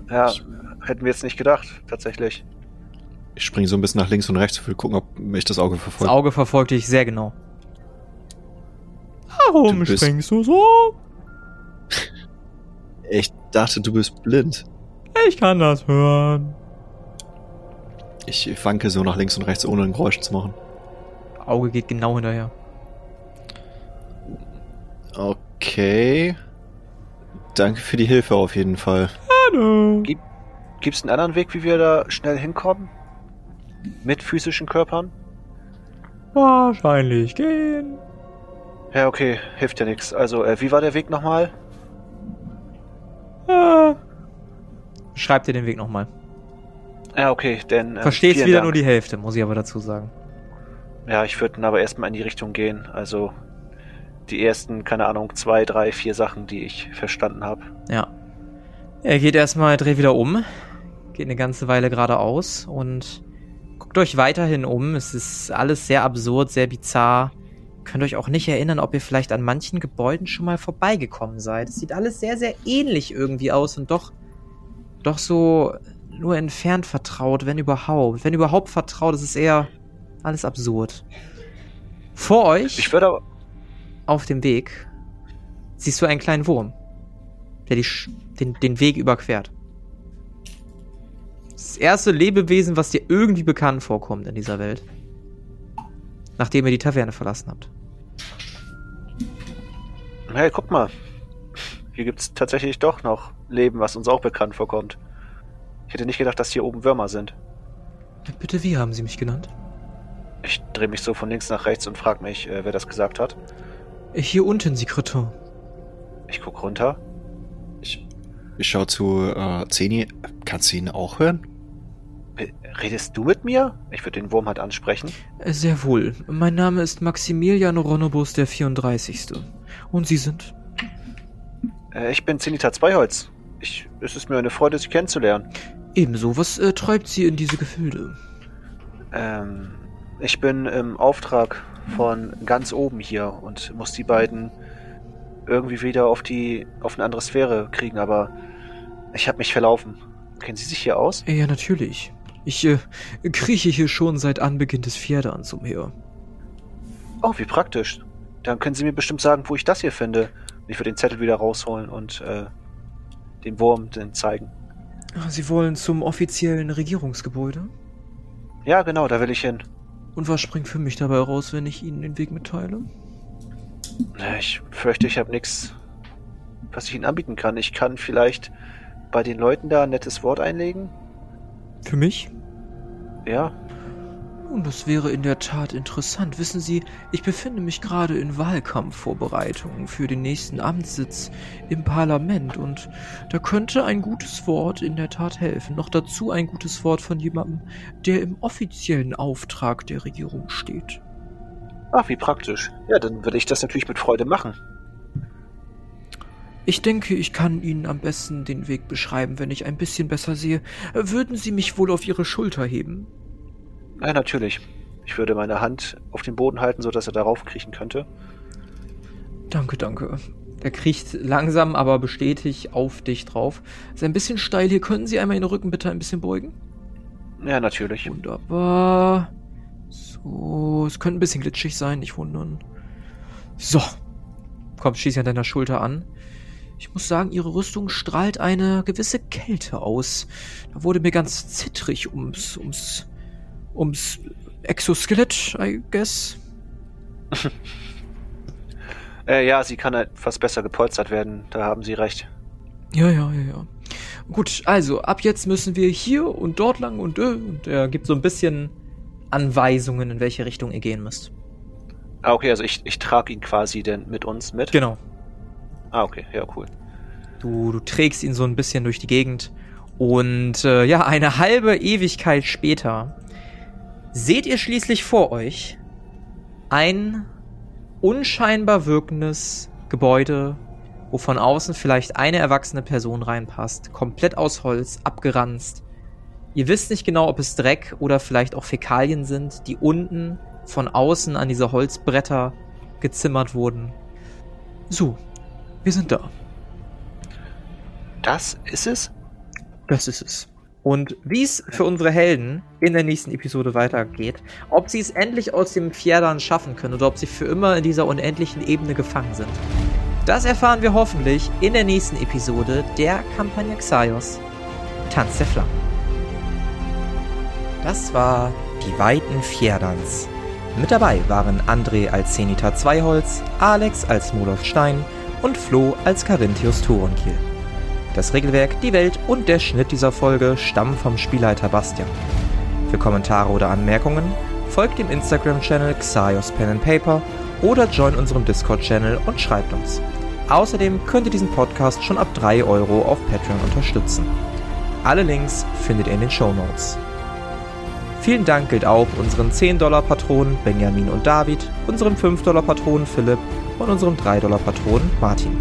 Speaker 2: Ja, hätten wir jetzt nicht gedacht, tatsächlich.
Speaker 4: Ich springe so ein bisschen nach links und rechts, will gucken, ob mich das Auge
Speaker 1: Das
Speaker 4: verfolgt.
Speaker 1: Auge verfolgt dich sehr genau.
Speaker 6: Warum
Speaker 4: Du bist-
Speaker 6: springst du so?
Speaker 4: Ich dachte, du bist blind.
Speaker 6: Ich kann das hören.
Speaker 4: Ich wanke so nach links und rechts, ohne ein Geräusch zu machen.
Speaker 1: Auge geht genau hinterher.
Speaker 4: Okay. Danke für die Hilfe auf jeden Fall.
Speaker 6: Gerne.
Speaker 2: Gibt es einen anderen Weg, wie wir da schnell hinkommen? Mit physischen Körpern?
Speaker 6: Wahrscheinlich gehen.
Speaker 2: Ja, okay, hilft ja nichts. Also, äh, wie war der Weg nochmal?
Speaker 6: Äh,
Speaker 1: Schreibt dir den Weg nochmal.
Speaker 2: Ja, okay, denn. Äh,
Speaker 1: Verstehst wieder
Speaker 2: Dank.
Speaker 1: nur die Hälfte, muss ich aber dazu sagen.
Speaker 2: Ja, ich würde dann aber erstmal in die Richtung gehen. Also, die ersten, keine Ahnung, zwei, drei, vier Sachen, die ich verstanden habe.
Speaker 1: Ja. Er geht erstmal, dreht wieder um, geht eine ganze Weile geradeaus und guckt euch weiterhin um. Es ist alles sehr absurd, sehr bizarr. Könnt euch auch nicht erinnern, ob ihr vielleicht an manchen Gebäuden schon mal vorbeigekommen seid. Es sieht alles sehr, sehr ähnlich irgendwie aus und doch, doch so nur entfernt vertraut, wenn überhaupt. Wenn überhaupt vertraut, ist es eher alles absurd. Vor euch
Speaker 2: Ich würde
Speaker 1: auf dem Weg siehst du einen kleinen Wurm, der die, den, den Weg überquert. Das erste Lebewesen, was dir irgendwie bekannt vorkommt in dieser Welt. Nachdem ihr die Taverne verlassen habt.
Speaker 2: Hey, guck mal. Hier gibt's tatsächlich doch noch Leben, was uns auch bekannt vorkommt. Ich hätte nicht gedacht, dass hier oben Würmer sind.
Speaker 1: Bitte, wie haben sie mich genannt?
Speaker 2: Ich drehe mich so von links nach rechts und frage mich, äh, wer das gesagt hat.
Speaker 1: Hier unten, Sekretär.
Speaker 2: Ich guck runter.
Speaker 4: Ich, ich schaue zu äh, Zeni. Kannst du ihn auch hören?
Speaker 2: Äh, Redest du mit mir? Ich würde den Wurm halt ansprechen.
Speaker 1: Äh, Sehr wohl. Mein Name ist Maximilian Ronobus der 34. Und Sie sind?
Speaker 2: Äh, ich bin Zenita Zweiholz. Ich, es ist mir eine Freude, Sie kennenzulernen.
Speaker 1: Ebenso. Was äh, treibt Sie in diese Gefilde?
Speaker 2: Ähm, ich bin im Auftrag von ganz oben hier und muss die beiden irgendwie wieder auf die auf eine andere Sphäre kriegen, aber ich habe mich verlaufen. Kennen Sie sich hier aus?
Speaker 1: Ja, natürlich. Ich äh, krieche hier schon seit Anbeginn des Pferdans umher.
Speaker 2: Oh, wie praktisch. Dann können Sie mir bestimmt sagen, wo ich das hier finde. Ich würde den Zettel wieder rausholen und äh, den Wurm dann zeigen.
Speaker 1: Ah, Sie wollen zum offiziellen Regierungsgebäude?
Speaker 2: Ja, genau, da will ich hin.
Speaker 1: Und was springt für mich dabei raus, wenn ich Ihnen den Weg mitteile?
Speaker 2: Ich fürchte, ich habe nichts, was ich Ihnen anbieten kann. Ich kann vielleicht bei den Leuten da ein nettes Wort einlegen.
Speaker 1: Für mich?
Speaker 2: Ja,
Speaker 1: Und das wäre in der Tat interessant. Wissen Sie, ich befinde mich gerade in Wahlkampfvorbereitungen für den nächsten Amtssitz im Parlament und da könnte ein gutes Wort in der Tat helfen. Noch dazu ein gutes Wort von jemandem, der im offiziellen Auftrag der Regierung steht.
Speaker 2: ach, wie praktisch. Ja, dann würde ich das natürlich mit Freude machen.
Speaker 1: Ich denke, ich kann Ihnen am besten den Weg beschreiben, wenn ich ein bisschen besser sehe. Würden Sie mich wohl auf Ihre Schulter heben?
Speaker 2: Ja, natürlich. Ich würde meine Hand auf den Boden halten, sodass er darauf kriechen könnte.
Speaker 1: Danke, danke. Er kriecht langsam, aber bestätigt auf dich drauf. Ist ein bisschen steil hier. Können Sie einmal Ihren Rücken bitte ein bisschen beugen?
Speaker 2: Ja, natürlich.
Speaker 1: Wunderbar. So, es könnte ein bisschen glitschig sein, nicht wundern. So. Komm, schieß an deiner Schulter an. Ich muss sagen, ihre Rüstung strahlt eine gewisse Kälte aus. Da wurde mir ganz zittrig ums, ums, ums Exoskelett, I guess.
Speaker 2: Äh, ja, sie kann halt etwas besser gepolstert werden. Da haben Sie recht.
Speaker 1: Ja, ja, ja, ja. Gut, also ab jetzt müssen wir hier und dort lang und äh, und er gibt so ein bisschen Anweisungen, in welche Richtung ihr gehen müsst.
Speaker 2: Ah, okay, also ich, ich trage ihn quasi denn mit uns mit.
Speaker 1: Genau.
Speaker 2: Ah, okay, ja, cool.
Speaker 1: Du, du trägst ihn so ein bisschen durch die Gegend und äh, ja, eine halbe Ewigkeit später seht ihr schließlich vor euch ein unscheinbar wirkendes Gebäude, wo von außen vielleicht eine erwachsene Person reinpasst, komplett aus Holz, abgeranzt. Ihr wisst nicht genau, ob es Dreck oder vielleicht auch Fäkalien sind, die unten von außen an diese Holzbretter gezimmert wurden. So, wir sind da.
Speaker 2: Das ist es?
Speaker 1: Das ist es. Und wie es für unsere Helden in der nächsten Episode weitergeht, ob sie es endlich aus dem Pferdan schaffen können oder ob sie für immer in dieser unendlichen Ebene gefangen sind, das erfahren wir hoffentlich in der nächsten Episode der Kampagne Xaios Tanz der Flammen. Das war Die Weiten Fjerdans. Mit dabei waren André als Zenita Zweiholz, Alex als Moloth Stein und Flo als Carinthius Thorenkiel. Das Regelwerk, die Welt und der Schnitt dieser Folge stammen vom Spielleiter Bastian. Für Kommentare oder Anmerkungen folgt dem Instagram-Channel Xaios Pen and Paper oder join unserem Discord-Channel und schreibt uns. Außerdem könnt ihr diesen Podcast schon ab 3 Euro auf Patreon unterstützen. Alle Links findet ihr in den Show Notes. Vielen Dank gilt auch unseren 10-Dollar-Patronen Benjamin und David, unserem 5-Dollar-Patronen Philipp und unserem 3-Dollar-Patronen Martin.